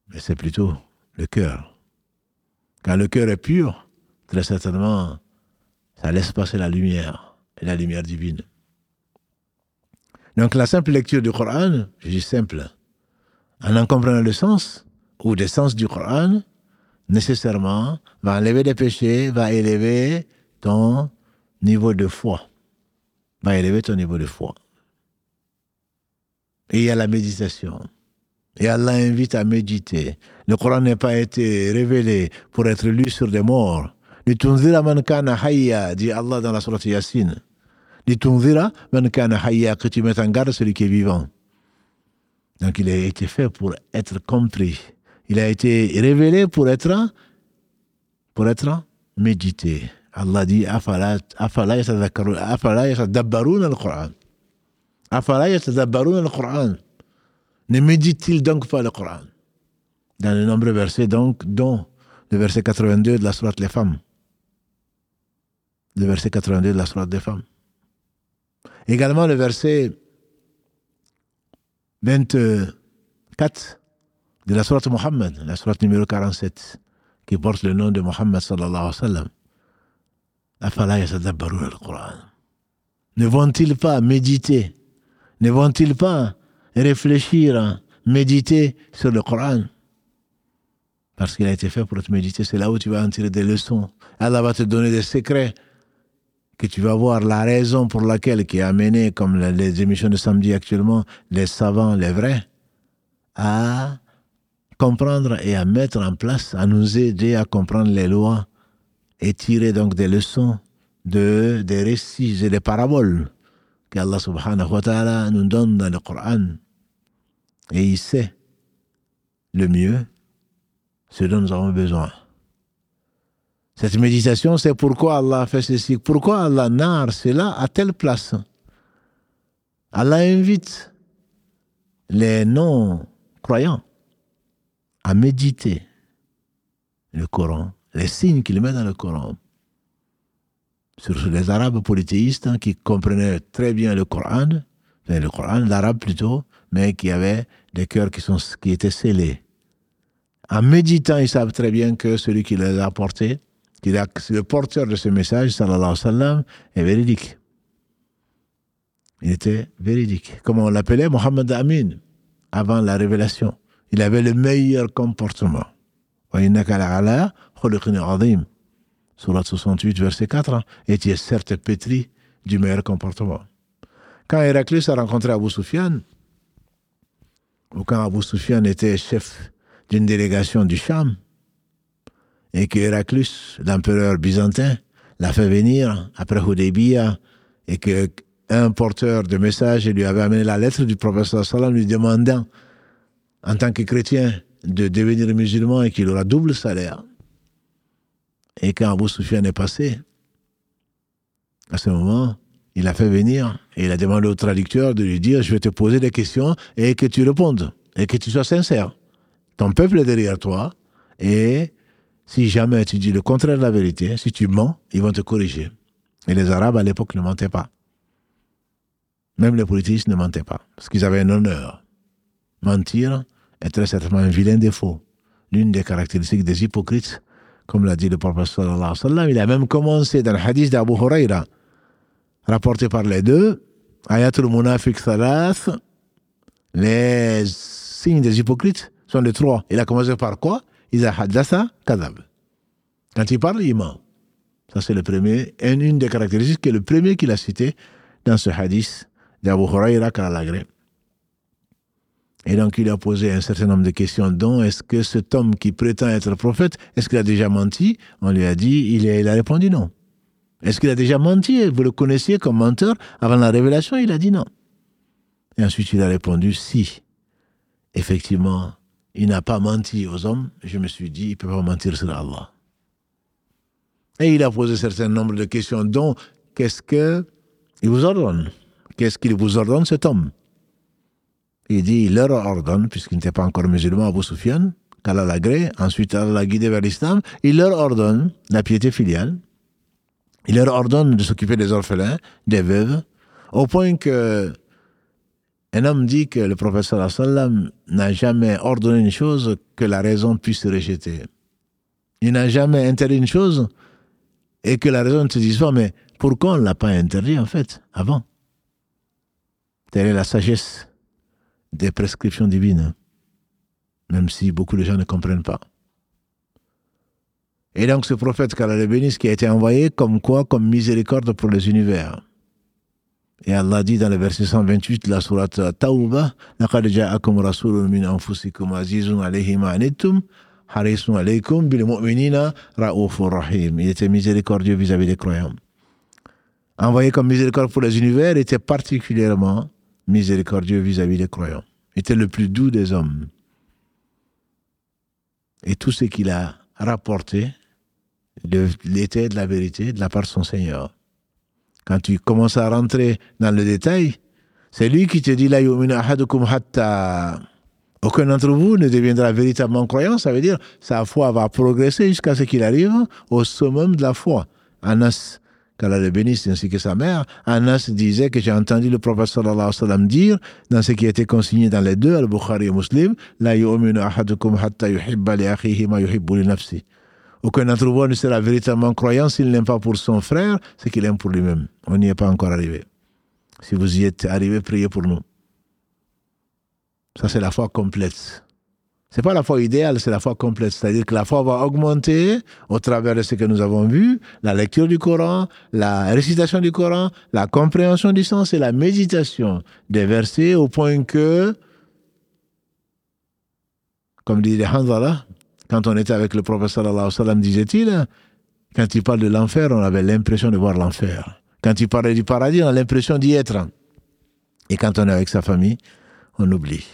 mais c'est plutôt le cœur. Quand le cœur est pur, très certainement, ça laisse passer la lumière, et la lumière divine. Donc la simple lecture du Coran, je dis simple, en en comprenant le sens, ou des sens du Coran, nécessairement, va enlever des péchés, va élever ton niveau de foi. Va élever ton niveau de foi. Et il y a la méditation. Et Allah invite à méditer. Le Coran n'a pas été révélé pour être lu sur des morts. man kana hayya, dit Allah dans la sourate Yasin. man kana hayya, que tu mettes en garde celui qui est vivant. Donc il a été fait pour être compris. Il a été révélé pour être, pour être médité. Allah dit afala yatadabbarun al-Qur'an. Afala yatadabbarun al-Qur'an. Ne médite-t-il donc pas le Coran? Dans de nombreux versets, donc, dont le verset 82 de la Sourate Les Femmes. Le verset 82 de la Sourate des Femmes. Également le verset 24 de la Sourate Muhammad, la Sourate numéro 47, qui porte le nom de Muhammad sallallahu alayhi wa sallam. Ne vont-ils pas méditer? Ne vont-ils pas réfléchir, méditer sur le Coran. Parce qu'il a été fait pour te méditer. C'est là où tu vas en tirer des leçons. Allah va te donner des secrets que tu vas voir la raison pour laquelle qui a amené, comme les émissions de samedi actuellement, les savants, les vrais, à comprendre et à mettre en place, à nous aider à comprendre les lois et tirer donc des leçons de, des récits et des paraboles qu'Allah subhanahu wa ta'ala nous donne dans le Coran. Et il sait le mieux ce dont nous avons besoin. Cette méditation, c'est pourquoi Allah fait ceci, pourquoi Allah narre cela à telle place. Allah invite les non-croyants à méditer le Coran, les signes qu'il met dans le Coran. Sur les Arabes polythéistes hein, qui comprenaient très bien le Coran, le Coran, l'arabe plutôt, mais qui avaient des cœurs qui, sont, qui étaient scellés. En méditant, ils savent très bien que celui qui les a apportés, qui est le porteur de ce message, sallallahu alayhi wa sallam, est véridique. Il était véridique. Comme on l'appelait? Mohammed Amin, avant la révélation. Il avait le meilleur comportement. Surat 68, verset 4, et tu es certes pétri du meilleur comportement. Quand Héraclius a rencontré Abu Sufyan, ou quand Abu Sufyan était chef d'une délégation du Cham, et que Héraclius, l'empereur byzantin, l'a fait venir après Hudaybiyah, et que un porteur de message lui avait amené la lettre du professeur Salam lui demandant, en tant que chrétien, de devenir musulman et qu'il aura double salaire. Et quand Abu Sufyan est passé, à ce moment, il a fait venir et il a demandé au traducteur de lui dire Je vais te poser des questions et que tu répondes et que tu sois sincère. Ton peuple est derrière toi et si jamais tu dis le contraire de la vérité, si tu mens, ils vont te corriger. Et les Arabes à l'époque ne mentaient pas. Même les politiciens ne mentaient pas parce qu'ils avaient un honneur. Mentir est très certainement un vilain défaut. L'une des caractéristiques des hypocrites, comme l'a dit le prophète il a même commencé dans le hadith d'Abu Huraira rapporté par les deux, Ayatul Munafiq Thalath, les signes des hypocrites sont les trois. Il a commencé par quoi? Iza haddatha kadab. Quand il parle, il ment. Ça, c'est le premier. Et une des caractéristiques qui est le premier qu'il a cité dans ce hadith d'Abu Huraira Karalagré. Et donc, il a posé un certain nombre de questions, dont est-ce que cet homme qui prétend être prophète, est-ce qu'il a déjà menti? On lui a dit, il a répondu non. Est-ce qu'il a déjà menti? Vous le connaissiez comme menteur? Avant la révélation Il a dit non. Et ensuite, il a répondu si. Effectivement, il n'a pas menti aux hommes. Je me suis dit, il ne peut pas mentir sur Allah. Et il a posé un certain nombre de questions, dont qu'est-ce qu'il vous ordonne? Qu'est-ce qu'il vous ordonne, cet homme? Il dit, il leur ordonne, puisqu'il n'était pas encore musulman, Abu Sufyan, qu'Allah l'a gré, ensuite Allah l'a guidé vers l'islam, il leur ordonne la piété filiale, il leur ordonne de s'occuper des orphelins, des veuves, au point que un homme dit que le professeur sallam n'a jamais ordonné une chose que la raison puisse rejeter. Il n'a jamais interdit une chose et que la raison ne se dise pas, mais pourquoi on ne l'a pas interdit en fait avant? Telle est la sagesse des prescriptions divines, même si beaucoup de gens ne comprennent pas. Et donc ce prophète, qu'Allah le bénisse, qui a été envoyé comme quoi Comme miséricorde pour les univers. Et Allah dit dans le verset 128 de la sourate Tawbah, لَقَدْ جَاءَكُمْ رَسُولٌ مِّنْ أَنفُسِكُمْ عَزِيزٌ عَلَيْهِ مَا عَنِتُّمْ حَرِيصٌ عَلَيْكُمْ بِالْمُؤْمِنِينَ رَؤُوفٌ رَحِيمٌ Il était miséricordieux vis-à-vis des croyants. Envoyé comme miséricorde pour les univers, il était particulièrement miséricordieux vis-à-vis des croyants. Il était le plus doux des hommes. Et tout ce qu'il a rapporté l'était de la vérité de la part de son Seigneur. Quand tu commences à rentrer dans le détail, c'est lui qui te dit la. Aucun d'entre vous ne deviendra véritablement croyant, ça veut dire sa foi va progresser jusqu'à ce qu'il arrive au summum de la foi. Anas, qu'Allah le bénisse, ainsi que sa mère, Anas disait que j'ai entendu le prophète sallallahu alayhi wa sallam dire, dans ce qui été consigné dans les deux, Al-Bukhari et Muslim, La yu'minu ahadukum hatta yuhibba li yuhibbu. Aucun d'entre vous ne sera véritablement croyant s'il n'aime pas pour son frère ce qu'il aime pour lui-même. On n'y est pas encore arrivé. Si vous y êtes arrivé, priez pour nous. Ça, c'est la foi complète. N'est pas la foi idéale, c'est la foi complète. C'est-à-dire que la foi va augmenter au travers de ce que nous avons vu, la lecture du Coran, la récitation du Coran, la compréhension du sens et la méditation des versets au point que, comme dit Hanzala, quand on était avec le prophète sallallahu alayhi wa sallam, disait-il, quand il parle de l'enfer, on avait l'impression de voir l'enfer. Quand il parlait du paradis, on a l'impression d'y être. Et quand on est avec sa famille, on oublie.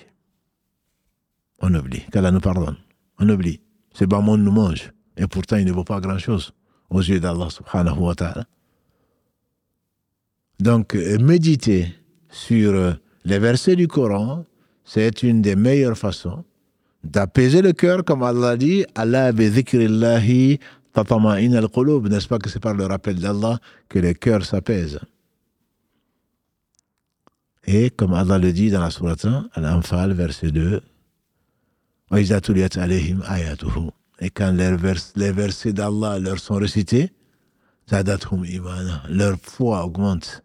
On oublie. Qu'Allah nous pardonne. On oublie. Ce bas monde nous mange. Et pourtant, il ne vaut pas grand-chose aux yeux d'Allah subhanahu wa ta'ala. Donc, méditer sur les versets du Coran, c'est une des meilleures façons d'apaiser le cœur, comme Allah dit, Allah bi tatama'in al-qulub, n'est-ce pas que c'est par le rappel d'Allah que le cœur s'apaise. Et comme Allah le dit dans la sourate 1, Al-Anfal, verset 2, et quand les, versets d'Allah leur sont récités, leur foi augmente.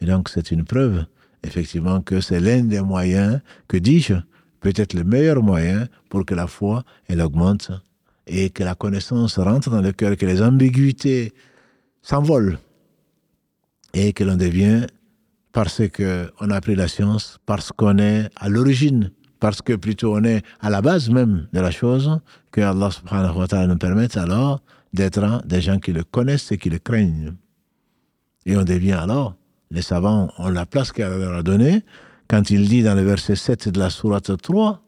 Et donc c'est une preuve, effectivement, que c'est l'un des moyens, que dis-je, peut-être le meilleur moyen pour que la foi, elle augmente et que la connaissance rentre dans le cœur, que les ambiguïtés s'envolent et que l'on devient, parce qu'on a appris la science, parce qu'on est à l'origine, parce que plutôt on est à la base même de la chose, que Allah subhanahu wa ta'ala nous permette alors d'être des gens qui le connaissent et qui le craignent. Et on devient alors, les savants ont la place qu'elle leur a donnée, quand il dit dans le verset 7 de la sourate 3,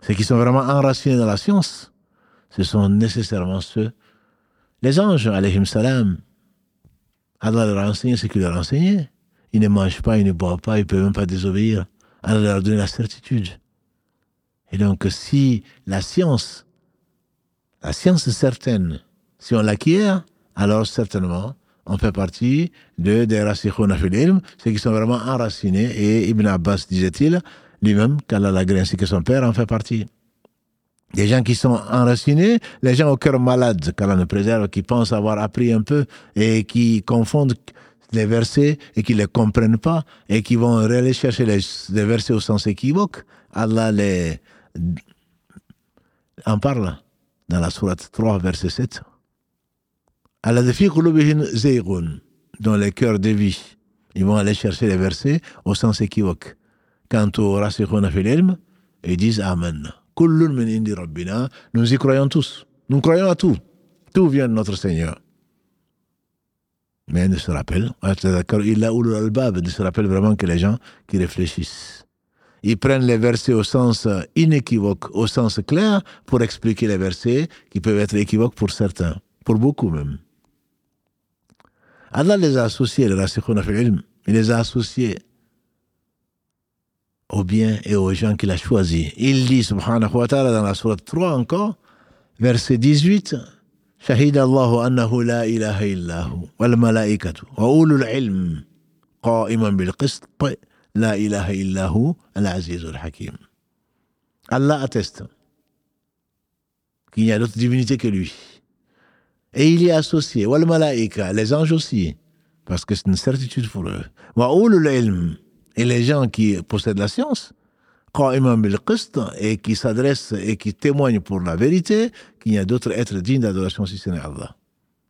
ceux qui sont vraiment enracinés dans la science, ce sont nécessairement ceux, les anges, alayhim salam. Allah leur a enseigné ce qu'il leur a enseigné. Ils ne mangent pas, ils ne boivent pas, ils ne peuvent même pas désobéir. Allah leur a donné la certitude. Et donc, si la science, la science certaine, si on l'acquiert, alors certainement, on fait partie de des rasikhuna fil ceux qui sont vraiment enracinés. Et Ibn Abbas disait-il lui-même, qu'Allah l'a ainsi que son père en fait partie. Des gens qui sont enracinés, les gens au cœur malade, qu'Allah nous préserve, qui pensent avoir appris un peu et qui confondent les versets et qui ne les comprennent pas et qui vont aller chercher les, versets au sens équivoque. Allah les en parle dans la sourate 3, verset 7 dans les cœurs dévient. Ils vont aller chercher les versets au sens équivoque. Quant au rasikhuna fil ils disent Amen. Nous y croyons tous. Nous croyons à tout. Tout vient de notre Seigneur? Mais ne se rappellent, il ne se rappelle vraiment que les gens qui réfléchissent. Ils prennent les versets au sens inéquivoque, au sens clair, pour expliquer les versets qui peuvent être équivoques pour certains, pour beaucoup même. Allah les a associés, les il les a associés au bien et aux gens qu'il a choisis. Il dit, subhanahu wa ta'ala, dans la sourate 3 encore, verset 18, شهد الله أنه لا إله إلا هو والملائكة وأولو العلم قائما بالقسط لا إله إلا هو العزيز الحكيم Allah atteste qu'il n'y a d'autre divinité que lui. Et il y est associé, wal malaïka, les anges aussi, parce que c'est une certitude pour eux. Wa ilm, et les gens qui possèdent la science, et qui s'adressent et qui témoignent pour la vérité qu'il n'y a d'autres êtres dignes d'adoration si ce n'est Allah.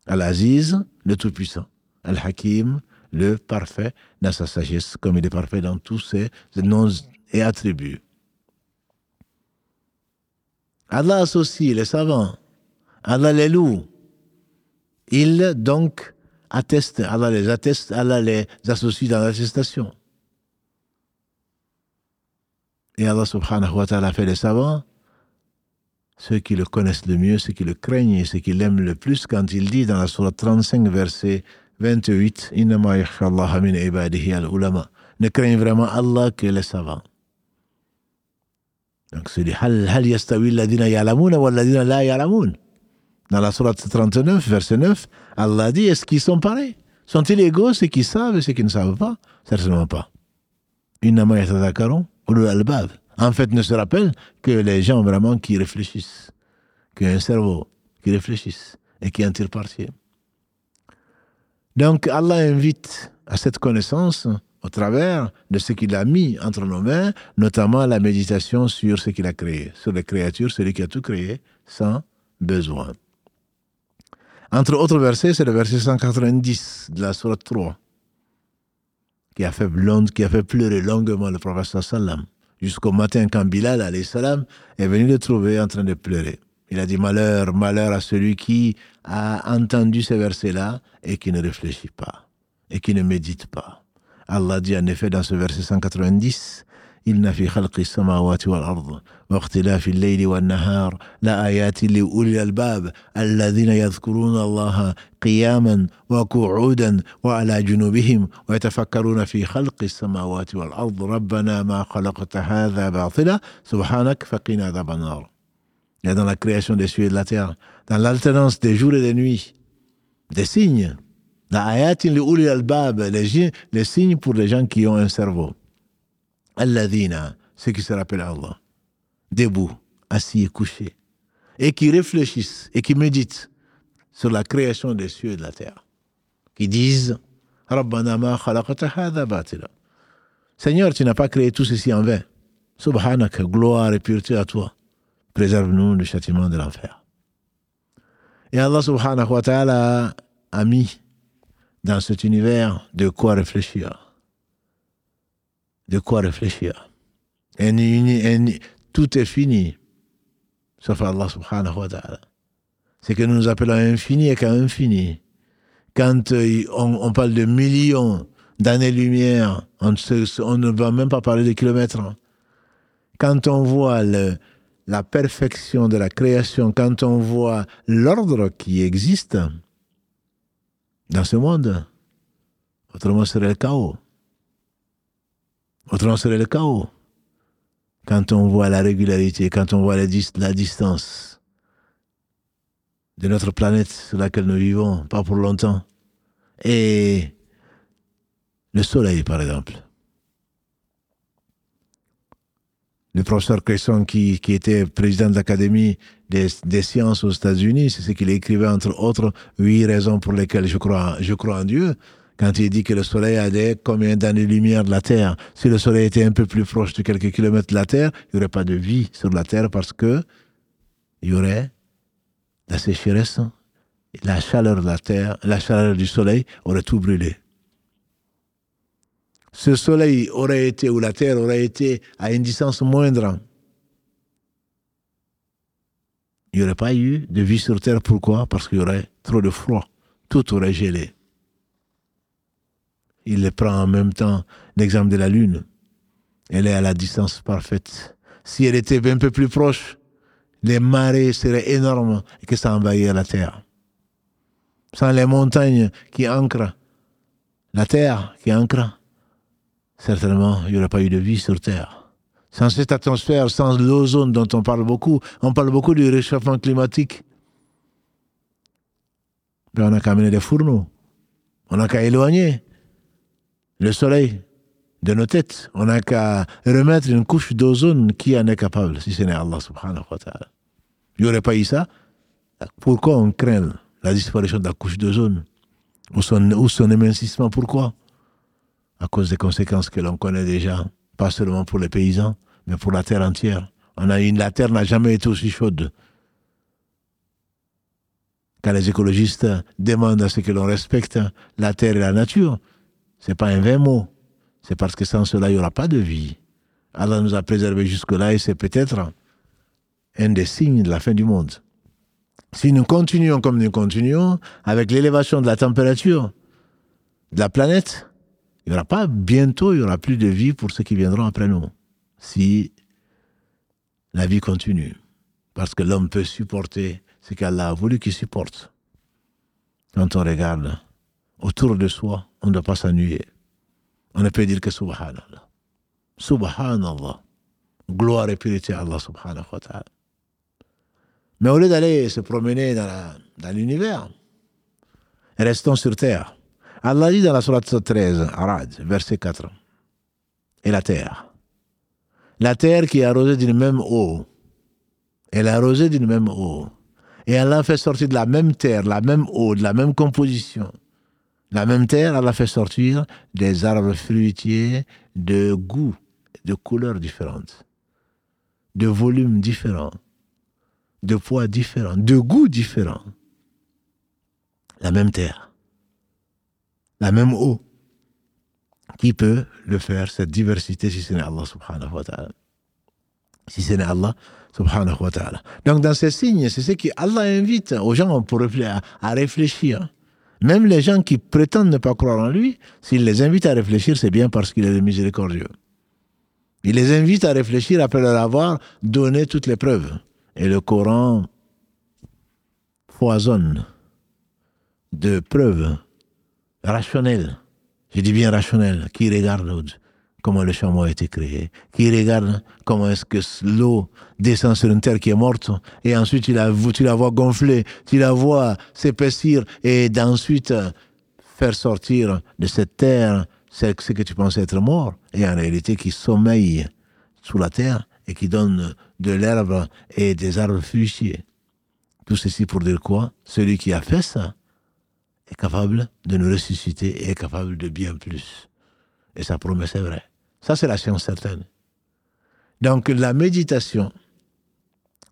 Al-Aziz, le Tout-Puissant. Al-Hakim, le parfait dans sa sagesse, comme il est parfait dans tous ses noms et attributs. Allah associe les savants, Allah les loue. Il donc atteste, Allah les atteste, Allah les associe dans l'attestation. Et Allah subhanahu wa ta'ala fait les savants, ceux qui le connaissent le mieux, ceux qui le craignent et ceux qui l'aiment le plus, quand il dit dans la sourate 35, verset 28, Ne craignent vraiment Allah que les savants. Donc c'est dit, Hal yastawi alladina ya'lamuna wa alladina la ya'lamun. Dans la sourate 39, verset 9, Allah dit, est-ce qu'ils sont pareils? Sont-ils égaux ceux qui savent et ceux qui ne savent pas? Certainement pas. Innama en fait, ne se rappelle que les gens vraiment qui réfléchissent, qui ont un cerveau, qui réfléchissent et qui en tirent parti. Donc Allah invite à cette connaissance au travers de ce qu'il a mis entre nos mains, notamment la méditation sur ce qu'il a créé, sur les créatures, celui qui a tout créé sans besoin. Entre autres versets, c'est le verset 190 de la Sourate 3 qui a fait, qui a fait pleurer longuement le prophète sallam, jusqu'au matin quand Bilal salam est venu le trouver en train de pleurer. Il a dit malheur, malheur à celui qui a entendu ces versets-là et qui ne réfléchit pas et qui ne médite pas. Allah dit en effet dans ce verset 190 إن في خلق السماوات والأرض واختلاف الليل والنهار لآيات لأولي الألباب الذين يذكرون الله قياما وقعودا وعلى جنوبهم ويتفكرون في خلق السماوات والأرض ربنا ما خلقت هذا باطلا سبحانك فقنا عذاب النار dans la création des cieux et de la terre, dans l'alternance des jours et des nuits, des signes. La ayatin li les signes pour les gens qui ont un cerveau. Alladina, ceux qui se rappellent Allah, debout, assis et couchés, et qui réfléchissent et qui méditent sur la création des cieux et de la terre, qui disent Rabbana ma batila. Seigneur, tu n'as pas créé tout ceci en vain. Subhanak, gloire et pureté à toi. Préserve-nous du châtiment de l'enfer. Et Allah subhanahu wa ta'ala a mis dans cet univers de quoi réfléchir de quoi réfléchir. Tout est fini, sauf Allah subhanahu wa ta'ala. C'est que nous nous appelons infini et qu'à infini. Quand euh, on, parle de millions d'années-lumière, on, ne va même pas parler de kilomètres. Hein. Quand on voit la perfection de la création, quand on voit l'ordre qui existe dans ce monde, autrement serait le chaos. Autrement serait le chaos. Quand on voit la régularité, quand on voit la, distance de notre planète sur laquelle nous vivons, pas pour longtemps, et le soleil, par exemple. Le professeur Cresson, qui, qui était président de l'Académie des, des, sciences aux États-Unis, c'est ce qu'il écrivait, entre autres, huit raisons pour lesquelles je crois, je crois en Dieu quand il dit que le Soleil a des combien d'années-lumière de la Terre? Si le Soleil était un peu plus proche de quelques kilomètres de la Terre, il n'y aurait pas de vie sur la Terre parce que il y aurait la sécheresse, la chaleur de la Terre, la chaleur du Soleil aurait tout brûlé. Ce Soleil aurait été, ou la Terre aurait été à une distance moindre. Il n'y aurait pas eu de vie sur Terre. Pourquoi? Parce qu'il y aurait trop de froid. Tout aurait gelé il prend en même temps l'exemple de la Lune. Elle est à la distance parfaite. Si elle était un peu plus proche, les marées seraient énormes et que ça envahirait la Terre. Sans les montagnes qui ancrent, la Terre qui ancre, certainement, il n'y aurait pas eu de vie sur Terre. Sans cette atmosphère, sans l'ozone dont on parle beaucoup, on parle beaucoup du réchauffement climatique. Ben, on n'a qu'à amener des fourneaux. On n'a qu'à éloigner le soleil de nos têtes. On n'a qu'à remettre une couche d'ozone qui en est capable, si ce n'est Allah subhanahu wa ta'ala. Il n'y aurait pas eu ça. Pourquoi on craint la disparition de la couche d'ozone? Ou son, ou son émincissement Pourquoi? À cause des conséquences que l'on connaît déjà, pas seulement pour les paysans, mais pour la terre entière. On a une, la terre n'a jamais été aussi chaude. Quand les écologistes demandent à ce que l'on respecte la terre et la nature, c'est pas un vain mot. C'est parce que sans cela, il n'y aura pas de vie. Allah nous a préservés jusque-là et c'est peut-être un des signes de la fin du monde. Si nous continuons comme nous continuons, avec l'élévation de la température de la planète, il n'y aura pas bientôt, il n'y aura plus de vie pour ceux qui viendront après nous. Si la vie continue. Parce que l'homme peut supporter ce qu'Allah a voulu qu'il supporte. Quand on regarde autour de soi, on ne doit pas s'ennuyer. On ne peut dire que Subhanallah. Subhanallah. Gloire et purité à Allah subhanahu wa ta'ala. Mais au lieu d'aller se promener dans l'univers, restons sur terre. Allah dit dans la Sourate 13, Arad, verset 4, et la terre. La terre qui est arrosée d'une même eau. Elle est arrosée d'une même eau. Et Allah fait sortir de la même terre, la même eau, de la même composition. La même terre, Allah fait sortir des arbres fruitiers de goût, de couleurs différentes, de volumes différents, de poids différents, de goûts différents. La même terre, la même eau. Qui peut le faire, cette diversité, si ce n'est Allah subhanahu wa ta'ala Si ce n'est Allah subhanahu wa ta'ala. Donc dans ces signes, c'est ce que Allah invite aux gens pour à réfléchir. Même les gens qui prétendent ne pas croire en lui, s'il les invite à réfléchir, c'est bien parce qu'il est miséricordieux. Il les invite à réfléchir après leur avoir donné toutes les preuves. Et le Coran foisonne de preuves rationnelles. Je dis bien rationnelles, qui regardent comment le chameau a été créé, qui regarde comment est-ce que l'eau descend sur une terre qui est morte, et ensuite tu la, tu la vois gonfler, tu la vois s'épaissir, et d'ensuite faire sortir de cette terre ce que tu pensais être mort, et en réalité qui sommeille sous la terre et qui donne de l'herbe et des arbres fruitiers. Tout ceci pour dire quoi? Celui qui a fait ça est capable de nous ressusciter et est capable de bien plus. Et sa promesse est vraie. Ça, c'est la science certaine. Donc, la méditation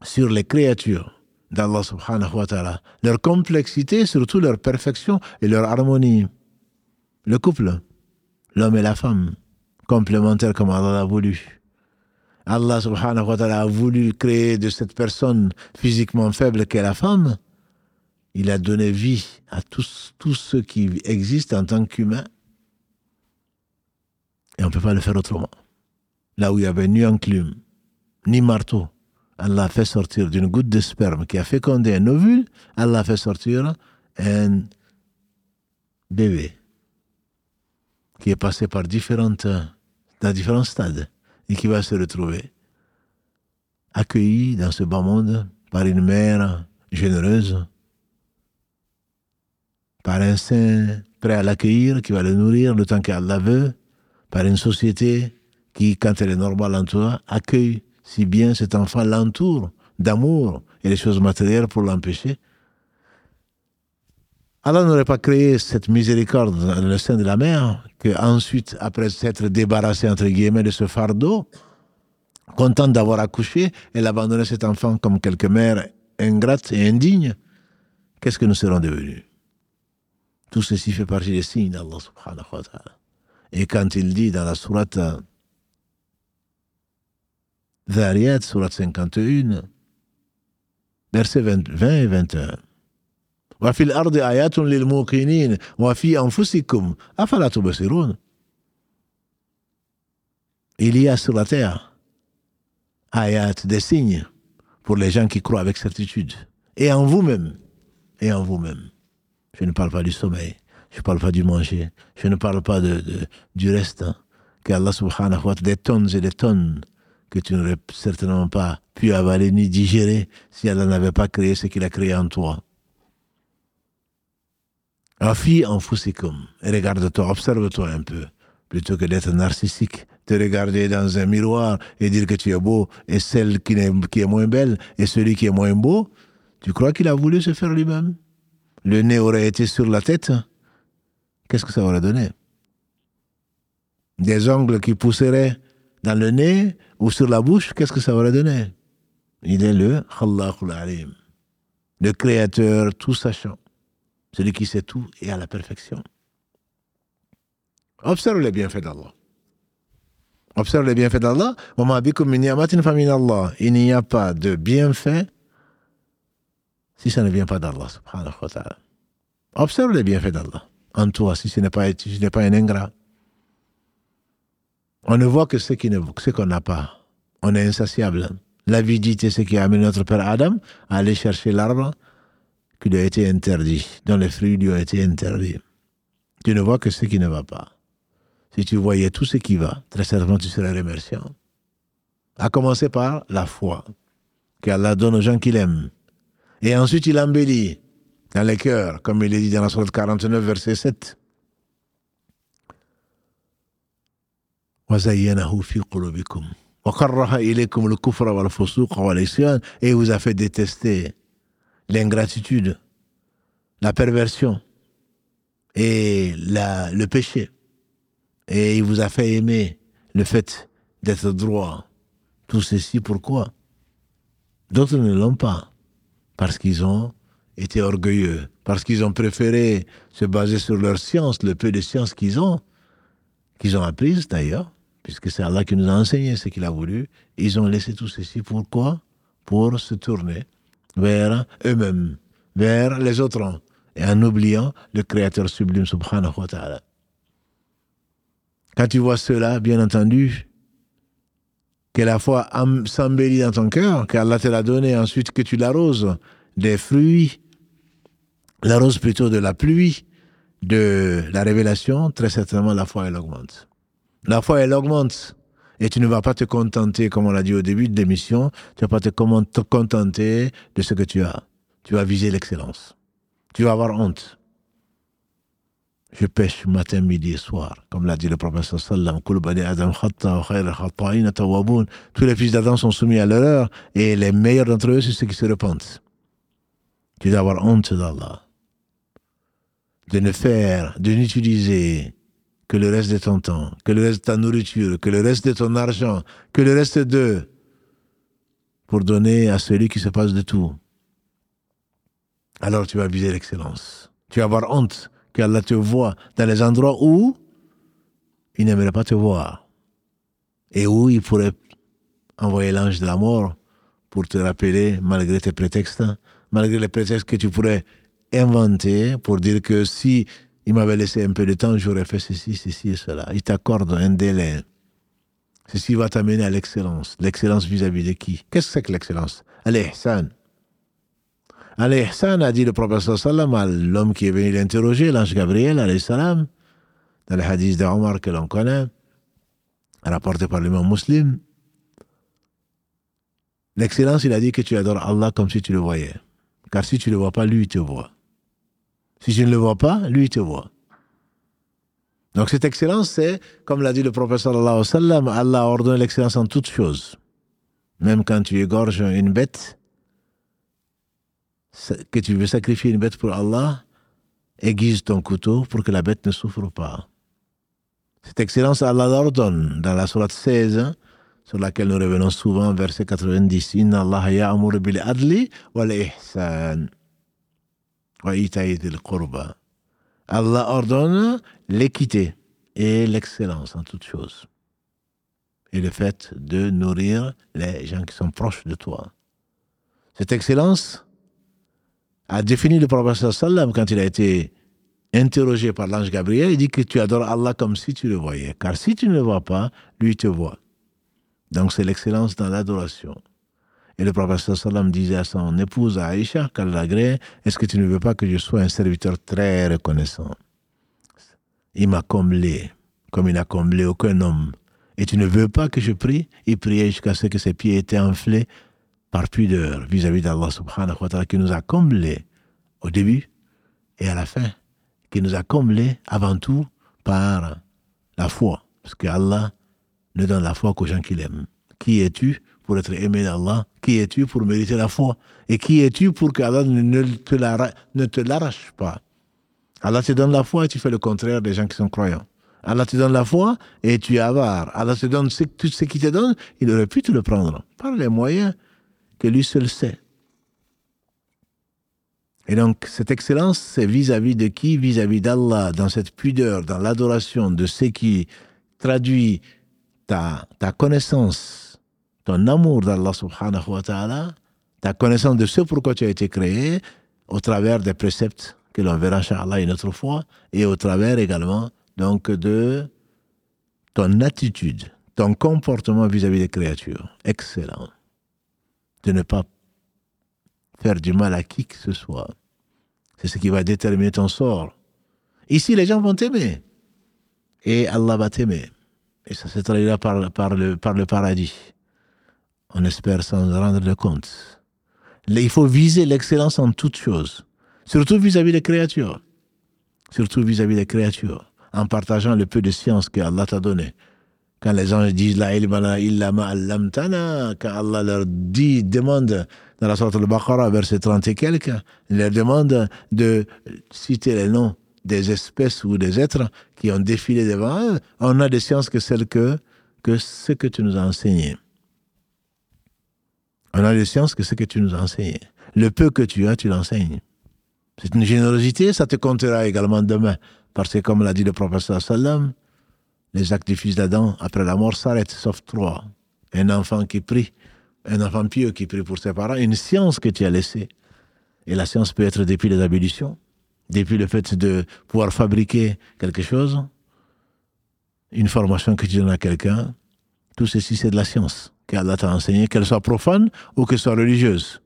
sur les créatures d'Allah subhanahu wa ta'ala, leur complexité, surtout leur perfection et leur harmonie. Le couple, l'homme et la femme, complémentaires comme Allah l'a voulu. Allah subhanahu wa ta'ala a voulu créer de cette personne physiquement faible qu'est la femme, il a donné vie à tous, tous ceux qui existent en tant qu'humains. Et on ne peut pas le faire autrement. Là où il y avait ni enclume, ni marteau, Allah a fait sortir d'une goutte de sperme qui a fécondé un ovule, Allah a fait sortir un bébé qui est passé par différentes, dans différents stades et qui va se retrouver accueilli dans ce bas monde par une mère généreuse, par un saint prêt à l'accueillir, qui va le nourrir le temps qu'elle veut, par une société qui, quand elle est normale en toi, accueille si bien cet enfant, l'entoure d'amour et les choses matérielles pour l'empêcher. Allah n'aurait pas créé cette miséricorde dans le sein de la mère, que ensuite, après s'être débarrassé, entre guillemets, de ce fardeau, contente d'avoir accouché, elle abandonnait cet enfant comme quelques mères ingrates et indignes. Qu'est-ce que nous serons devenus? Tout ceci fait partie des signes d'Allah subhanahu wa ta'ala. Et quand il dit dans la sourate Dhariyat, sourate 51, versets 20 et 21, وفي الأرض آيات للموقنين وفي أنفسكم أفلا تبصرون Il y a sur la terre ayat, des signes pour les gens qui croient avec certitude. Et en vous-même. Et en vous-même. Je ne parle pas du sommeil. Je ne parle pas du manger. Je ne parle pas de, du reste. Hein, qu'Allah subhanahu wa ta'ala, des tonnes et des tonnes que tu n'aurais certainement pas pu avaler ni digérer si Allah n'avait pas créé ce qu'il a créé en toi. Rafi en comme. Regarde-toi, observe-toi un peu, plutôt que d'être narcissique te regarder dans un miroir et dire que tu es beau, et celle qui est, qui est moins belle, et celui qui est moins beau, tu crois qu'il a voulu se faire lui-même? Le nez aurait été sur la tête, qu'est-ce que ça aurait donné Des ongles qui pousseraient dans le nez ou sur la bouche, qu'est-ce que ça aurait donné Il est le Khallaqul Alim, le créateur tout sachant, celui qui sait tout et à la perfection. Observe les bienfaits d'Allah. Observe les bienfaits d'Allah. Il n'y a pas de bienfait si ça ne vient pas d'Allah. Observe les bienfaits d'Allah en toi si ce n'est pas, un ingrat. On ne voit que ce qu'on n'a pas. On est insatiable. L'avidité, c'est ce qui a amené notre père Adam à aller chercher l'arbre qui lui a été interdit, dont les fruits lui ont été interdits. Tu ne vois que ce qui ne va pas. Si tu voyais tout ce qui va, très certainement tu serais remerciant. À commencer par la foi qu'Allah donne aux gens qu'il aime. Et ensuite, il embellit dans les cœurs, comme il est dit dans la sourate 49, verset 7. Et vous a fait détester l'ingratitude, la perversion et le péché. Et il vous a fait aimer le fait d'être droit. Tout ceci, pourquoi? D'autres ne l'ont pas. Parce qu'ils ont été orgueilleux. Parce qu'ils ont préféré se baser sur leur science, le peu de science qu'ils ont, qu'ils ont apprise d'ailleurs, puisque c'est Allah qui nous a enseigné ce qu'il a voulu. Ils ont laissé tout ceci. Pourquoi Pour se tourner vers eux-mêmes, vers les autres, et en oubliant le Créateur sublime, subhanahu wa ta'ala. Quand tu vois cela, bien entendu, que la foi s'embellit dans ton cœur, qu'Allah te l'a donné, ensuite que tu l'arroses des fruits, l'arroses plutôt de la pluie, de la révélation, très certainement la foi elle augmente. La foi elle augmente. Et tu ne vas pas te contenter, comme on l'a dit au début de l'émission, tu ne vas pas te contenter de ce que tu as. Tu vas viser l'excellence. Tu vas avoir honte. Je pêche matin, midi et soir, comme l'a dit le professeur sallam. Tous les fils d'Adam sont soumis à l'erreur et les meilleurs d'entre eux, c'est ceux qui se repentent. Tu dois avoir honte d'Allah. De ne faire, de n'utiliser que le reste de ton temps, que le reste de ta nourriture, que le reste de ton argent, que le reste d'eux, pour donner à celui qui se passe de tout. Alors tu vas viser l'excellence. Tu vas avoir honte qu'Allah te voit dans les endroits où il n'aimerait pas te voir. Et où il pourrait envoyer l'ange de la mort pour te rappeler, malgré tes prétextes, malgré les prétextes que tu pourrais inventer pour dire que si il m'avait laissé un peu de temps, j'aurais fait ceci, ceci et cela. Il t'accorde un délai. Ceci va t'amener à l'excellence. L'excellence vis-à-vis de qui? Qu'est-ce que c'est que l'excellence? Allez, Hassan. Al-Ihsan a dit le professeur sallam à l'homme qui est venu l'interroger, l'ange Gabriel, alayhi salam, dans le hadith d'Omar que l'on connaît, rapporté par l'imam muslim. L'excellence, il a dit que tu adores Allah comme si tu le voyais. Car si tu ne le vois pas, lui, il te voit. Si tu ne le vois pas, lui, te voit. Donc cette excellence, c'est, comme l'a dit le professeur sallam, Allah ordonne l'excellence en toutes choses. Même quand tu égorges une bête, que tu veux sacrifier une bête pour Allah, aiguise ton couteau pour que la bête ne souffre pas. Cette excellence, Allah l'ordonne dans la sourate 16, sur laquelle nous revenons souvent, verset 90. Inna Allah ya'amur bil adli wal ihsan. Allah ordonne l'équité et l'excellence en toutes choses. Et le fait de nourrir les gens qui sont proches de toi. Cette excellence, a défini le prophète sallam quand il a été interrogé par l'ange Gabriel, il dit que tu adores Allah comme si tu le voyais. Car si tu ne le vois pas, lui te voit. Donc c'est l'excellence dans l'adoration. Et le prophète sallam disait à son épouse Aïcha, qu'elle est-ce que tu ne veux pas que je sois un serviteur très reconnaissant? Il m'a comblé, comme il n'a comblé aucun homme. Et tu ne veux pas que je prie? Il priait jusqu'à ce que ses pieds étaient enflés par pudeur vis-à-vis d'Allah subhanahu wa ta'ala qui nous a comblés au début et à la fin, qui nous a comblés avant tout par la foi. Parce que Allah ne donne la foi qu'aux gens qu'il aime. Qui es-tu pour être aimé d'Allah Qui es-tu pour mériter la foi Et qui es-tu pour qu'Allah ne te l'arrache pas? Allah te donne la foi et tu fais le contraire des gens qui sont croyants. Allah te donne la foi et tu es avare. Allah te donne tout ce qu'il te donne, il aurait pu te le prendre par les moyens que lui seul sait. Et donc, cette excellence, c'est vis-à-vis de qui? Vis-à-vis d'Allah, dans cette pudeur, dans l'adoration de ce qui traduit ta, ta connaissance, ton amour d'Allah subhanahu wa ta'ala, ta connaissance de ce pourquoi tu as été créé, au travers des préceptes que l'on verra, Inch'Allah, une autre fois, et au travers également, donc, de ton attitude, ton comportement vis-à-vis des créatures. Excellent. De ne pas faire du mal à qui que ce soit. C'est ce qui va déterminer ton sort. Ici, les gens vont t'aimer. Et Allah va t'aimer. Et ça se traduira par, par, le, par le paradis. On espère s'en rendre compte. Il faut viser l'excellence en toutes choses. Surtout vis-à-vis des créatures. Surtout vis-à-vis des créatures. En partageant le peu de science que Allah t'a donné. Quand les gens disent la ilma illa allamtana, quand Allah leur dit, demande dans la sorte al-Baqarah, verset 30 et quelques, il leur demande de citer les noms des espèces ou des êtres qui ont défilé devant eux. On a des sciences que celles que, que ce que tu nous as enseigné. On a des sciences que ce que tu nous as enseigné. Le peu que tu as, tu l'enseignes. C'est une générosité, ça te comptera également demain. Parce que, comme l'a dit le professeur Sallam, les actes du fils d'Adam après la mort s'arrêtent, sauf trois. Un enfant qui prie, un enfant pieux qui prie pour ses parents, une science que tu as laissée. Et la science peut être depuis les abolitions, depuis le fait de pouvoir fabriquer quelque chose, une formation que tu donnes à quelqu'un. Tout ceci, c'est de la science qu'Allah t'a enseigné, qu'elle soit profane ou qu'elle soit religieuse.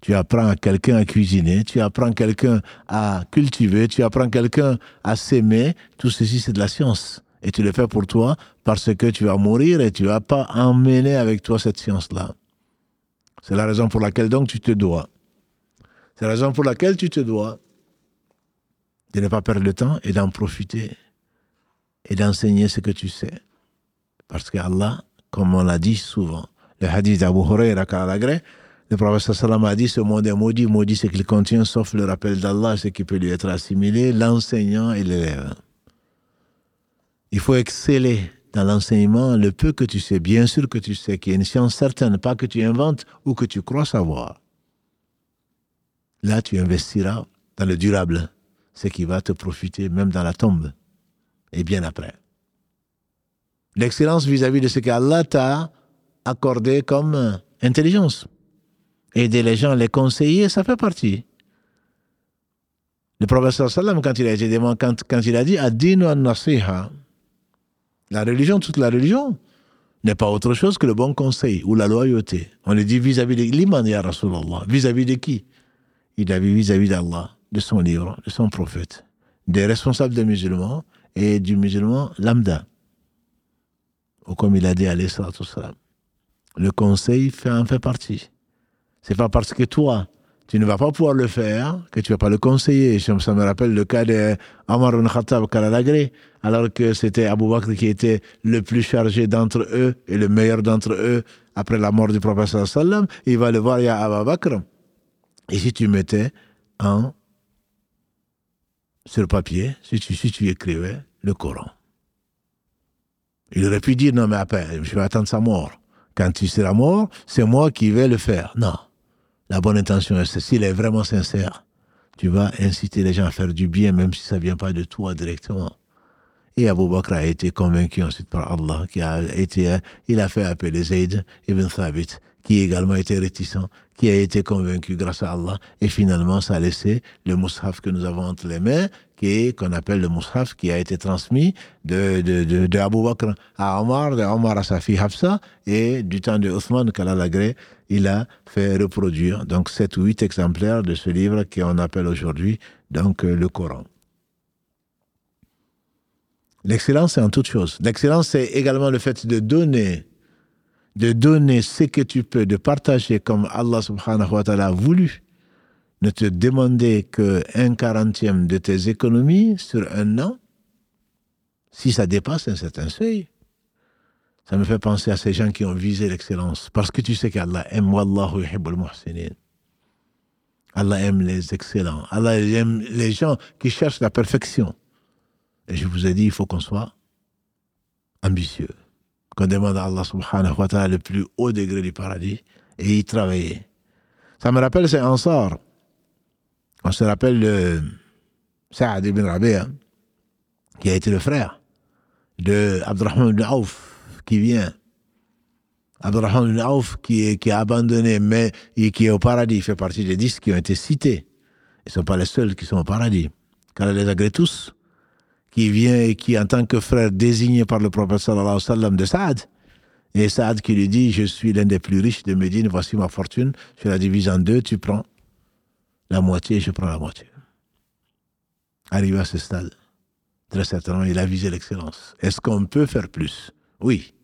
Tu apprends à quelqu'un à cuisiner, tu apprends quelqu'un à cultiver, tu apprends quelqu'un à s'aimer. Tout ceci, c'est de la science. Et tu le fais pour toi parce que tu vas mourir et tu vas pas emmener avec toi cette science-là. C'est la raison pour laquelle donc tu te dois. C'est la raison pour laquelle tu te dois de ne pas perdre le temps et d'en profiter et d'enseigner ce que tu sais. Parce que Allah, comme on l'a dit souvent, le hadith d'Abu Huraira le prophète sallam a dit ce monde est maudit, maudit ce qu'il contient sauf le rappel d'Allah, ce qui peut lui être assimilé, l'enseignant et l'élève. Il faut exceller dans l'enseignement le peu que tu sais. Bien sûr que tu sais qu'il y a une science certaine, pas que tu inventes ou que tu crois savoir. Là, tu investiras dans le durable, ce qui va te profiter même dans la tombe et bien après. L'excellence vis-à-vis de ce qu'Allah t'a accordé comme intelligence. Aider les gens, les conseiller, ça fait partie. Le sallam, quand il a été quand, quand il a dit Adinu an-nasiha, la religion, toute la religion, n'est pas autre chose que le bon conseil ou la loyauté. On le dit vis-à-vis de l'iman, Rasulallah. Vis-à-vis de qui? Il a vu vis-à-vis d'Allah, de son livre, de son prophète, des responsables des musulmans et du musulman lambda. Ou comme il a dit à. Le conseil fait, en fait partie. C'est pas parce que toi, tu ne vas pas pouvoir le faire, que tu vas pas le conseiller. Ça me rappelle le cas de Omar ibn Khattab Karalagré, alors que c'était Abu Bakr qui était le plus chargé d'entre eux et le meilleur d'entre eux après la mort du prophète sallam. Il va le voir, il y Abu Bakr. Et si tu mettais un sur papier, si tu, si tu écrivais le Coran. Il aurait pu dire, non mais après, je vais attendre sa mort. Quand tu seras mort, c'est moi qui vais le faire. Non la bonne intention est s'il est vraiment sincère, tu vas inciter les gens à faire du bien, même si ça ne vient pas de toi directement. Et Abu Bakr a été convaincu ensuite par Allah, qui a il a fait appeler Zayd ibn Thabit, qui également était réticent, qui a été convaincu grâce à Allah, et finalement ça a laissé le mushaf que nous avons entre les mains, qui qu'on appelle le mushaf, qui a été transmis de, de, de, Abu Bakr à Omar, de Omar à sa fille Hafsa, et du temps de Othman, qu'Allah l'agré, il a fait reproduire donc sept ou huit exemplaires de ce livre qu'on appelle aujourd'hui donc le Coran. L'excellence, c'est en toute chose. L'excellence, c'est également le fait de donner, de donner ce que tu peux, de partager comme Allah subhanahu wa ta'ala a voulu. Ne te demander qu'un quarantième de tes économies sur un an, si ça dépasse un certain seuil. Ça me fait penser à ces gens qui ont visé l'excellence. Parce que tu sais qu'Allah aime Wallahu yuhibbul muhsinin. Allah aime les excellents. Allah aime les gens qui cherchent la perfection. Et je vous ai dit, il faut qu'on soit ambitieux. Qu'on demande à Allah subhanahu wa ta'ala le plus haut degré du paradis et y travailler. Ça me rappelle ces Ansar. On se rappelle de Saad ibn Rabi'a, qui a été le frère de Abdurrahman ibn Auf, qui vient. Abdurrahman ibn Auf, qui, qui a abandonné, mais qui est au paradis, il fait partie des dix qui ont été cités. Ils ne sont pas les seuls qui sont au paradis. Car les agrée tous, qui vient et qui, en tant que frère désigné par le prophète de Saad, et Saad qui lui dit Je suis l'un des plus riches de Médine, voici ma fortune, je la divise en deux, tu prends la moitié, je prends la moitié. Arrivé à ce stade, très certainement, il a visé l'excellence. Est-ce qu'on peut faire plus? Oui,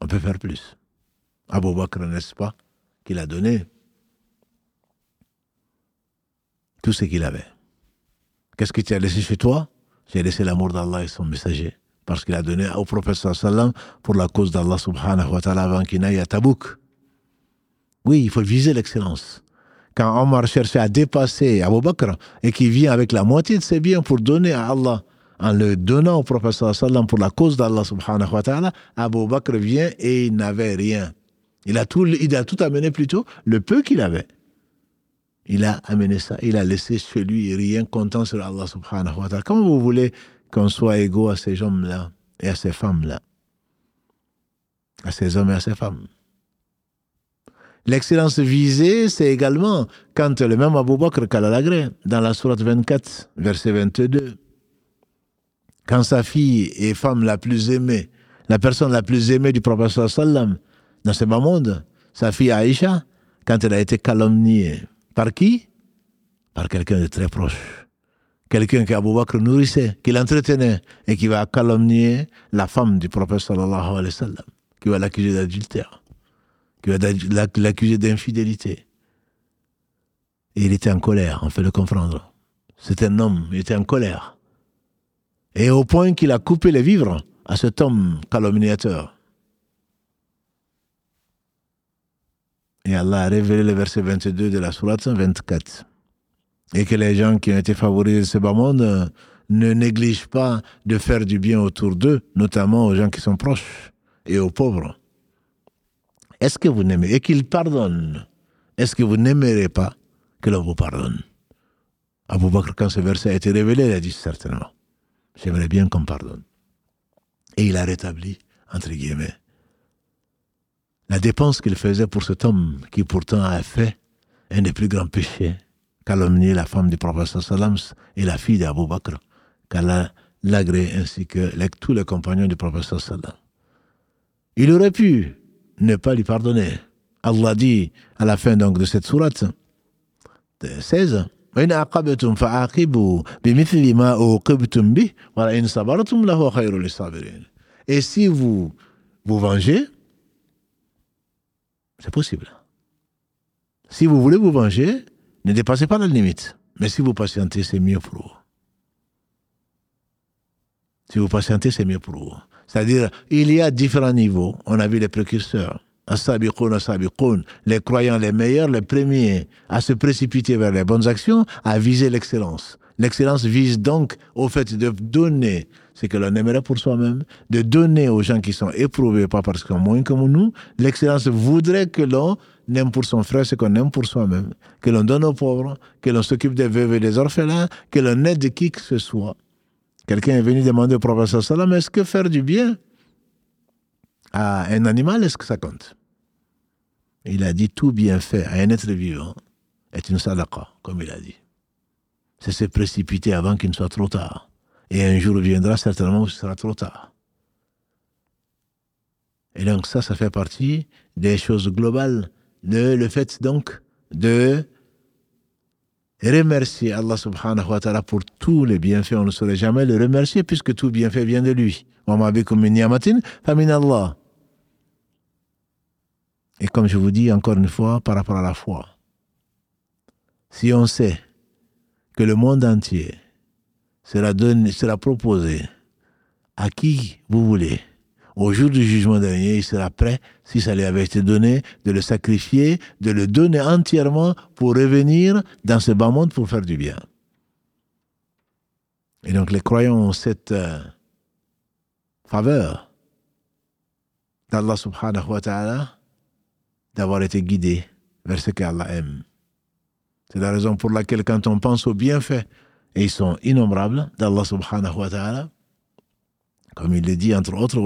on peut faire plus. Abou Bakr, n'est-ce pas, qu'il a donné tout ce qu'il avait. Qu'est-ce que tu as laissé chez toi? J'ai laissé l'amour d'Allah et son messager parce qu'il a donné au prophète sallam pour la cause d'Allah subhanahu wa ta'ala avant qu'il n'aille à Tabouk. Oui, il faut viser l'excellence. Quand Omar cherchait à dépasser Abu Bakr et qu'il vient avec la moitié de ses biens pour donner à Allah, en le donnant au prophète sallam pour la cause d'Allah subhanahu wa ta'ala, Abu Bakr vient et il n'avait rien. Il a tout, il a tout amené plutôt, le peu qu'il avait. Il a amené ça, il a laissé chez lui rien content sur Allah subhanahu wa ta'ala. Comment vous voulez qu'on soit égaux à ces hommes-là et à ces femmes-là? À ces hommes et à ces femmes. L'excellence visée, c'est également quand le même Abu Bakr Kalalagré, dans la sourate 24, verset 22, quand sa fille est femme la plus aimée, la personne la plus aimée du prophète sallam dans ce bas monde, sa fille Aïcha, quand elle a été calomniée, par qui? Par quelqu'un de très proche quelqu'un qu'Abou Bakr nourrissait, qu'il entretenait, et qui va calomnier la femme du prophète sallallahu alayhi wa sallam, qui va l'accuser d'adultère, qui va l'accuser d'infidélité. Et il était en colère, on fait le comprendre. C'est un homme, il était en colère. Et au point qu'il a coupé les vivres à cet homme calomniateur. Et Allah a révélé le verset 22 de la sourate 24 et que les gens qui ont été favorisés de ce bas monde euh, ne négligent pas de faire du bien autour d'eux, notamment aux gens qui sont proches et aux pauvres. Est-ce que vous n'aimez et qu'ils pardonnent Est-ce que vous n'aimerez pas que l'on vous pardonne? Abu Bakr, quand ce verset a été révélé, il a dit certainement J'aimerais bien qu'on pardonne. Et il a rétabli, entre guillemets, la dépense qu'il faisait pour cet homme qui pourtant a fait un des plus grands péchés calomnier la femme du prophète sallam et la fille d'Abu Bakr, qu'Allah l'agrée ainsi que tous les compagnons du prophète sallam. Il aurait pu ne pas lui pardonner. Allah dit à la fin donc de cette sourate 16 et si vous vous vengez, c'est possible. Si vous voulez vous venger, ne dépassez pas la limite. Mais si vous patientez, c'est mieux pour vous. Si vous patientez, c'est mieux pour vous. C'est-à-dire, il y a différents niveaux. On a vu les précurseurs. Les croyants les meilleurs, les premiers à se précipiter vers les bonnes actions, à viser l'excellence. L'excellence vise donc au fait de donner ce que l'on aimerait pour soi-même, de donner aux gens qui sont éprouvés, pas parce qu'ils sont moins comme nous. L'excellence voudrait que l'on aime pour son frère ce qu'on aime pour soi-même, que l'on donne aux pauvres, que l'on s'occupe des veuves et des orphelins, que l'on aide qui que ce soit. Quelqu'un est venu demander au professeur Salam, est-ce que faire du bien à un animal, est-ce que ça compte? Il a dit tout bien fait à un être vivant est une sadaqa, comme il a dit. C'est se précipiter avant qu'il ne soit trop tard. Et un jour viendra certainement où ce sera trop tard. Et donc ça, ça fait partie des choses globales de le fait donc de remercier Allah subhanahu wa ta'ala pour tous les bienfaits. On ne saurait jamais le remercier puisque tout bienfait vient de lui. Et comme je vous dis encore une fois par rapport à la foi, si on sait que le monde entier sera, donné, sera proposé à qui vous voulez, au jour du jugement dernier, il sera prêt, si ça lui avait été donné, de le sacrifier, de le donner entièrement pour revenir dans ce bas monde pour faire du bien. Et donc les croyants ont cette euh, faveur d'Allah subhanahu wa ta'ala d'avoir été guidés vers ce qu'Allah aime. C'est la raison pour laquelle quand on pense aux bienfaits, et ils sont innombrables d'Allah subhanahu wa ta'ala, comme il le dit entre autres,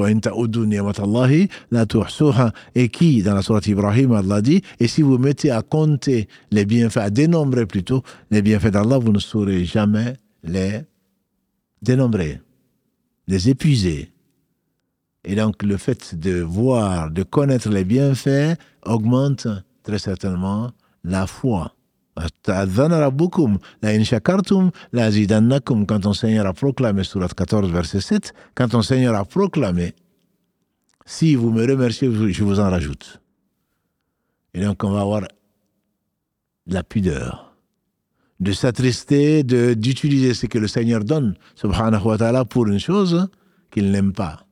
et qui, dans la sourate Ibrahim, Allah dit, et si vous mettez à compter les bienfaits, à dénombrer plutôt les bienfaits d'Allah, vous ne saurez jamais les dénombrer, les épuiser. Et donc le fait de voir, de connaître les bienfaits augmente très certainement la foi. Quand ton Seigneur a proclamé, surat 14, verset 7, quand ton Seigneur a proclamé, si vous me remerciez, je vous en rajoute. Et donc on va avoir la pudeur, de s'attrister, d'utiliser ce que le Seigneur donne, subhanahu wa ta'ala, pour une chose qu'il n'aime pas.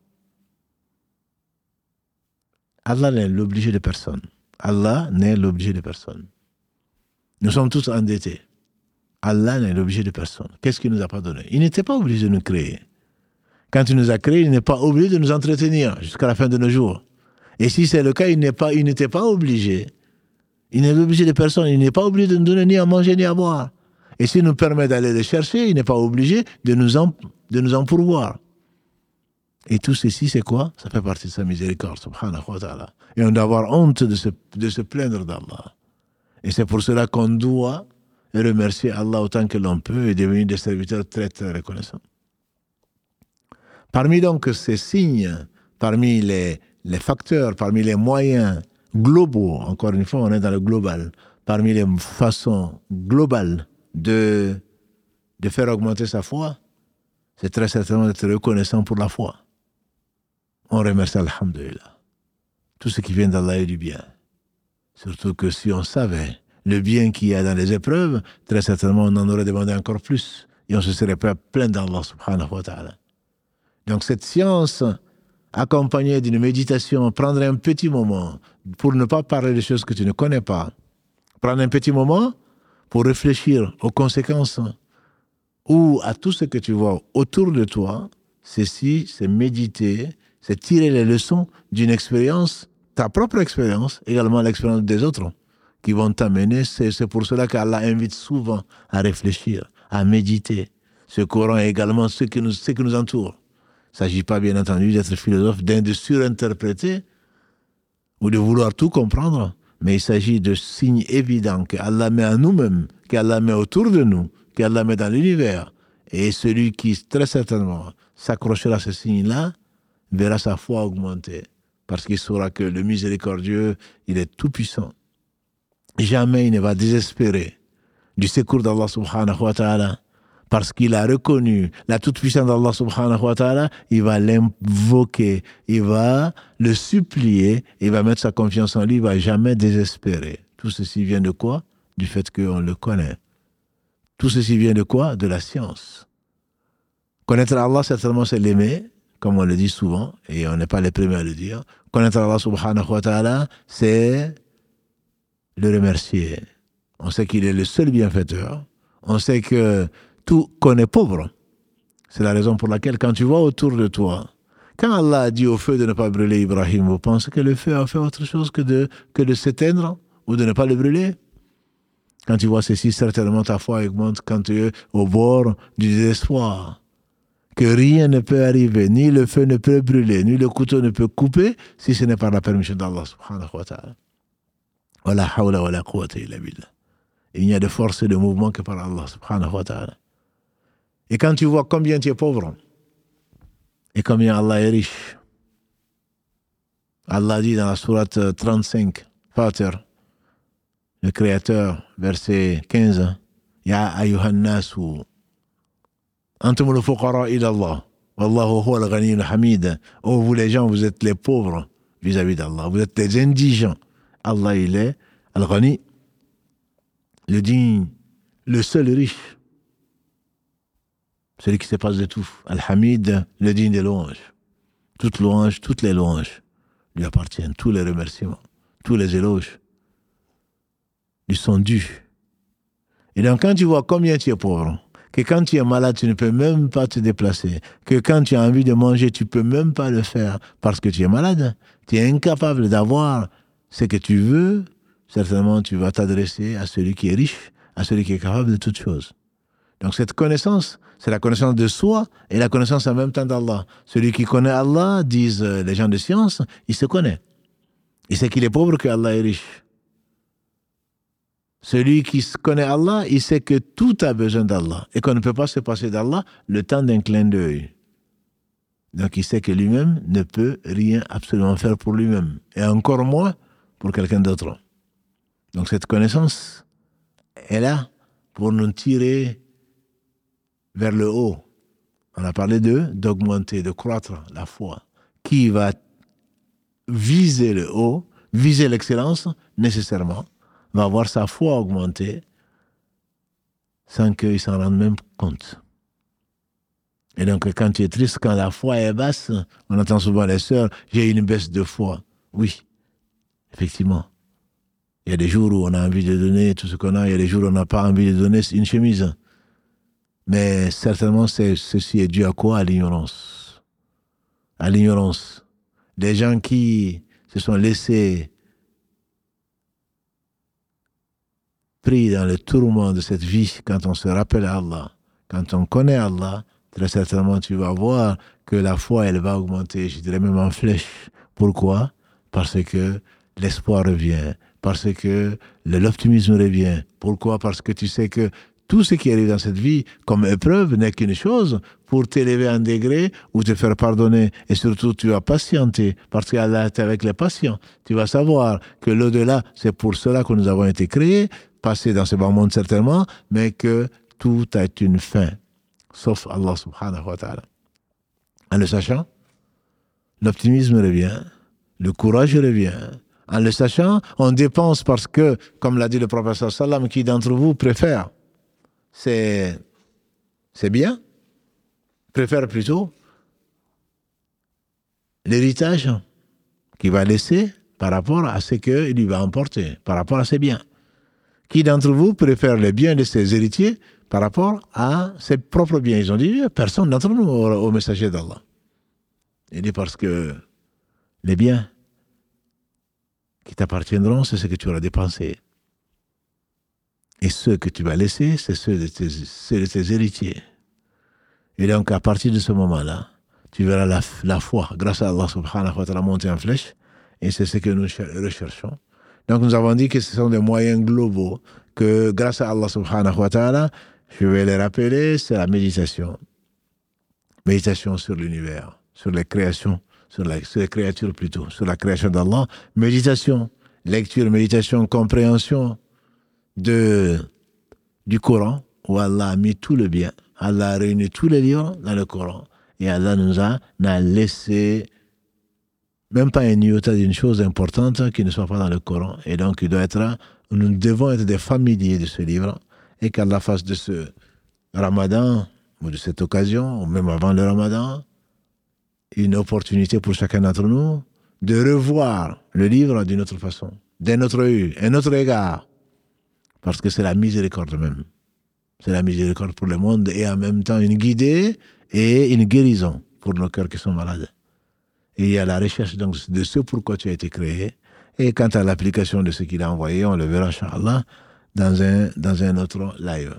Allah n'est l'obligé de personne. Allah n'est l'obligé de personne. Nous sommes tous endettés. Allah n'est l'objet de personne. Qu'est-ce qu'il nous a pas donné Il n'était pas obligé de nous créer. Quand il nous a créés, il n'est pas obligé de nous entretenir jusqu'à la fin de nos jours. Et si c'est le cas, il n'est pas, n'était pas obligé. Il n'est obligé de personne. Il n'est pas obligé de nous donner ni à manger ni à boire. Et s'il nous permet d'aller le chercher, il n'est pas obligé de nous en, de nous en pourvoir. Et tout ceci, c'est quoi? Ça fait partie de sa miséricorde. Et on doit avoir honte de se, de se plaindre d'Allah. Et c'est pour cela qu'on doit remercier Allah autant que l'on peut et devenir des serviteurs très très reconnaissants. Parmi donc ces signes, parmi les, facteurs, parmi les moyens globaux, encore une fois on est dans le global, parmi les façons globales de, de faire augmenter sa foi, c'est très certainement d'être reconnaissant pour la foi. On remercie Alhamdulillah. Tout ce qui vient d'Allah est du bien. Surtout que si on savait le bien qu'il y a dans les épreuves, très certainement on en aurait demandé encore plus. Et on se serait pas plein d'Allah subhanahu wa. Donc cette science, accompagnée d'une méditation, prendre un petit moment pour ne pas parler des choses que tu ne connais pas. Prendre un petit moment pour réfléchir aux conséquences ou à tout ce que tu vois autour de toi. Ceci, c'est méditer, c'est tirer les leçons d'une expérience ta propre expérience, également l'expérience des autres, qui vont t'amener. C'est pour cela qu'Allah invite souvent à réfléchir, à méditer. Ce Coran est également ce qui nous, ce qui nous entoure. Il ne s'agit pas, bien entendu, d'être philosophe, de surinterpréter ou de vouloir tout comprendre, mais il s'agit de signes évidents qu'Allah met à nous-mêmes, qu'Allah met autour de nous, qu'Allah met dans l'univers. Et celui qui, très certainement, s'accrochera à ces signes-là, verra sa foi augmenter parce qu'il saura que le miséricordieux, il est tout puissant. Jamais il ne va désespérer du secours d'Allah subhanahu wa ta'ala, parce qu'il a reconnu la toute-puissance d'Allah subhanahu wa ta'ala, il va l'invoquer, il va le supplier, il va mettre sa confiance en lui, il va jamais désespérer. Tout ceci vient de quoi? Du fait qu'on le connaît. Tout ceci vient de quoi? De la science. Connaître Allah, certainement, c'est l'aimer, comme on le dit souvent, et on n'est pas les premiers à le dire, connaître Allah subhanahu wa ta'ala, c'est le remercier. On sait qu'il est le seul bienfaiteur. On sait que tout connaît pauvre. C'est la raison pour laquelle quand tu vois autour de toi, quand Allah a dit au feu de ne pas brûler Ibrahim, vous pensez que le feu a fait autre chose que de, que de s'éteindre ou de ne pas le brûler? Quand tu vois ceci, certainement ta foi augmente quand tu es au bord du désespoir que rien ne peut arriver, ni le feu ne peut brûler, ni le couteau ne peut couper, si ce n'est par la permission d'Allah subhanahu wa ta'ala. Il n'y a de force et de mouvement que par Allah subhanahu wa ta'ala. Et quand tu vois combien tu es pauvre, et combien Allah est riche, Allah dit dans la sourate 35, Fatir, le Créateur, verset 15, Ya ayyuhan nasu, Antum al-fuqara ila Allah. Wallahu al-ghani. Oh, vous les gens, vous êtes les pauvres vis-à-vis d'Allah. Vous êtes les indigents. Allah, il est al-ghani, le digne, le seul riche. Celui qui se passe de tout. Al-hamid, le digne des louanges. Toute louange, toutes les louanges lui appartiennent, tous les remerciements, tous les éloges lui sont dus. Et donc quand tu vois combien tu es pauvre, que quand tu es malade, tu ne peux même pas te déplacer, que quand tu as envie de manger, tu ne peux même pas le faire parce que tu es malade, tu es incapable d'avoir ce que tu veux, certainement tu vas t'adresser à celui qui est riche, à celui qui est capable de toutes choses. Donc cette connaissance, c'est la connaissance de soi et la connaissance en même temps d'Allah. Celui qui connaît Allah, disent les gens de science, il se connaît. Il sait qu'il est pauvre, que Allah est riche. Celui qui connaît Allah, il sait que tout a besoin d'Allah et qu'on ne peut pas se passer d'Allah le temps d'un clin d'œil. Donc il sait que lui-même ne peut rien absolument faire pour lui-même et encore moins pour quelqu'un d'autre. Donc cette connaissance est là pour nous tirer vers le haut. On a parlé de d'augmenter, de croître la foi. Qui va viser le haut, viser l'excellence nécessairement va voir sa foi augmenter sans qu'il s'en rende même compte. Et donc, quand tu es triste, quand la foi est basse, on entend souvent les sœurs, j'ai une baisse de foi. Oui, effectivement. Il y a des jours où on a envie de donner tout ce qu'on a, il y a des jours où on n'a pas envie de donner une chemise. Mais certainement, ceci est dû à quoi? À l'ignorance. À l'ignorance. Des gens qui se sont laissés dans le tourment de cette vie, quand on se rappelle Allah, quand on connaît Allah, très certainement tu vas voir que la foi, elle va augmenter, je dirais même en flèche. Pourquoi? Parce que l'espoir revient, parce que l'optimisme revient. Pourquoi? Parce que tu sais que tout ce qui arrive dans cette vie comme épreuve n'est qu'une chose pour t'élever un degré ou te faire pardonner. Et surtout, tu vas patienter parce qu'Allah est avec les patients. Tu vas savoir que l'au-delà, c'est pour cela que nous avons été créés, passer dans ce bas monde certainement, mais que tout a une fin, sauf Allah subhanahu wa ta'ala. En le sachant, l'optimisme revient, le courage revient. En le sachant, on dépense parce que, comme l'a dit le professeur Salam, qui d'entre vous préfère c'est bien, préfère plutôt l'héritage qu'il va laisser par rapport à ce qu'il lui va emporter, par rapport à ses biens. Qui d'entre vous préfère les biens de ses héritiers par rapport à ses propres biens? Ils ont dit, personne d'entre nous au, messager d'Allah. Il dit parce que les biens qui t'appartiendront, c'est ce que tu auras dépensé. Et ceux que tu vas laisser, c'est ceux de tes, héritiers. Et donc, à partir de ce moment-là, tu verras la, foi, grâce à Allah subhanahu wa ta'ala, monter en flèche. Et c'est ce que nous recherchons. Donc nous avons dit que ce sont des moyens globaux que grâce à Allah subhanahu wa ta'ala, je vais les rappeler, c'est la méditation. Méditation sur l'univers, sur les créations, sur, les créatures plutôt, sur la création d'Allah. Méditation, lecture, méditation, compréhension de, du Coran, où Allah a mis tout le bien. Allah a réuni tous les livres dans le Coran. Et Allah nous a, a laissé même pas un iota d'une chose importante qui ne soit pas dans le Coran. Et donc, nous devons être des familiers de ce livre et qu'Allah fasse de ce ramadan, ou de cette occasion, ou même avant le ramadan, une opportunité pour chacun d'entre nous de revoir le livre d'une autre façon, d'un autre œil, un autre égard. Parce que c'est la miséricorde même. C'est la miséricorde pour le monde et en même temps une guidée et une guérison pour nos cœurs qui sont malades. Et a la recherche donc, de ce pourquoi tu as été créé. Et quant à l'application de ce qu'il a envoyé, on le verra, Inch'Allah, dans un, dans un autre live.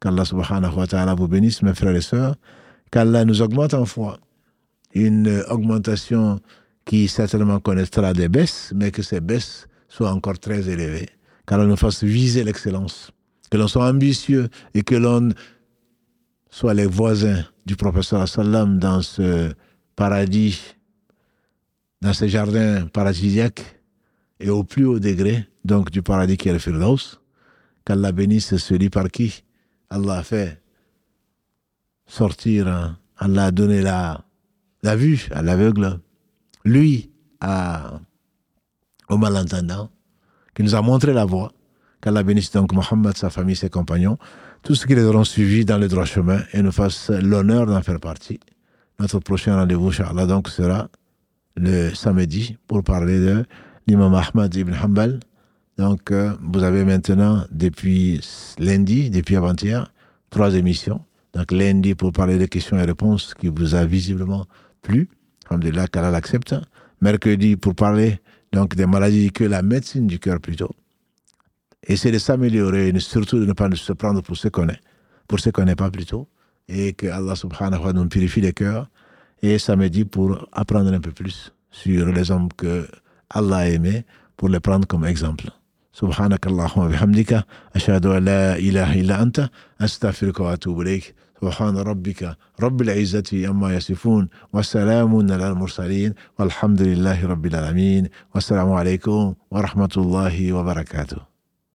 Qu'Allah subhanahu wa ta'ala vous bénisse, mes frères et sœurs. Qu'Allah nous augmente en foi. Une augmentation qui certainement connaîtra des baisses, mais que ces baisses soient encore très élevées. Qu'Allah nous fasse viser l'excellence. Que l'on soit ambitieux et que l'on soit les voisins du professeur sallam dans ce paradis dans ces jardins paradisiaques et au plus haut degré, donc du paradis qui est le Firdaus, qu'Allah bénisse celui par qui Allah a fait sortir, hein. Allah a donné la, la vue à l'aveugle, lui à, au malentendant, qui nous a montré la voie, qu'Allah bénisse donc Mohammed, sa famille, ses compagnons, tous ceux qui les auront suivis dans le droit chemin et nous fasse l'honneur d'en faire partie. Notre prochain rendez-vous, Inch'Allah, donc sera le samedi pour parler de l'imam Ahmad ibn Hanbal. Donc, euh, vous avez maintenant, depuis lundi, depuis avant-hier, trois émissions. Donc, lundi pour parler des questions et réponses qui vous a visiblement plu. Alhamdulillah, qu'Allah l'accepte. Mercredi pour parler donc des maladies que la médecine du cœur plutôt. Essayer de s'améliorer, surtout de ne pas se prendre pour ce qu'on est, pour ce qu'on n'est pas plutôt, et que Allah subhanahu wa ta'ala nous purifie les cœurs. Et samedi pour apprendre un peu plus sur les hommes que Allah a aimés, pour les prendre comme exemple. سبحانك اللهم وبحمدك أشهد أن لا إله إلا أنت أستغفرك وأتوب إليك سبحان ربك رب العزة عما يصفون وسلام على المرسلين والحمد لله رب العالمين والسلام عليكم ورحمة الله وبركاته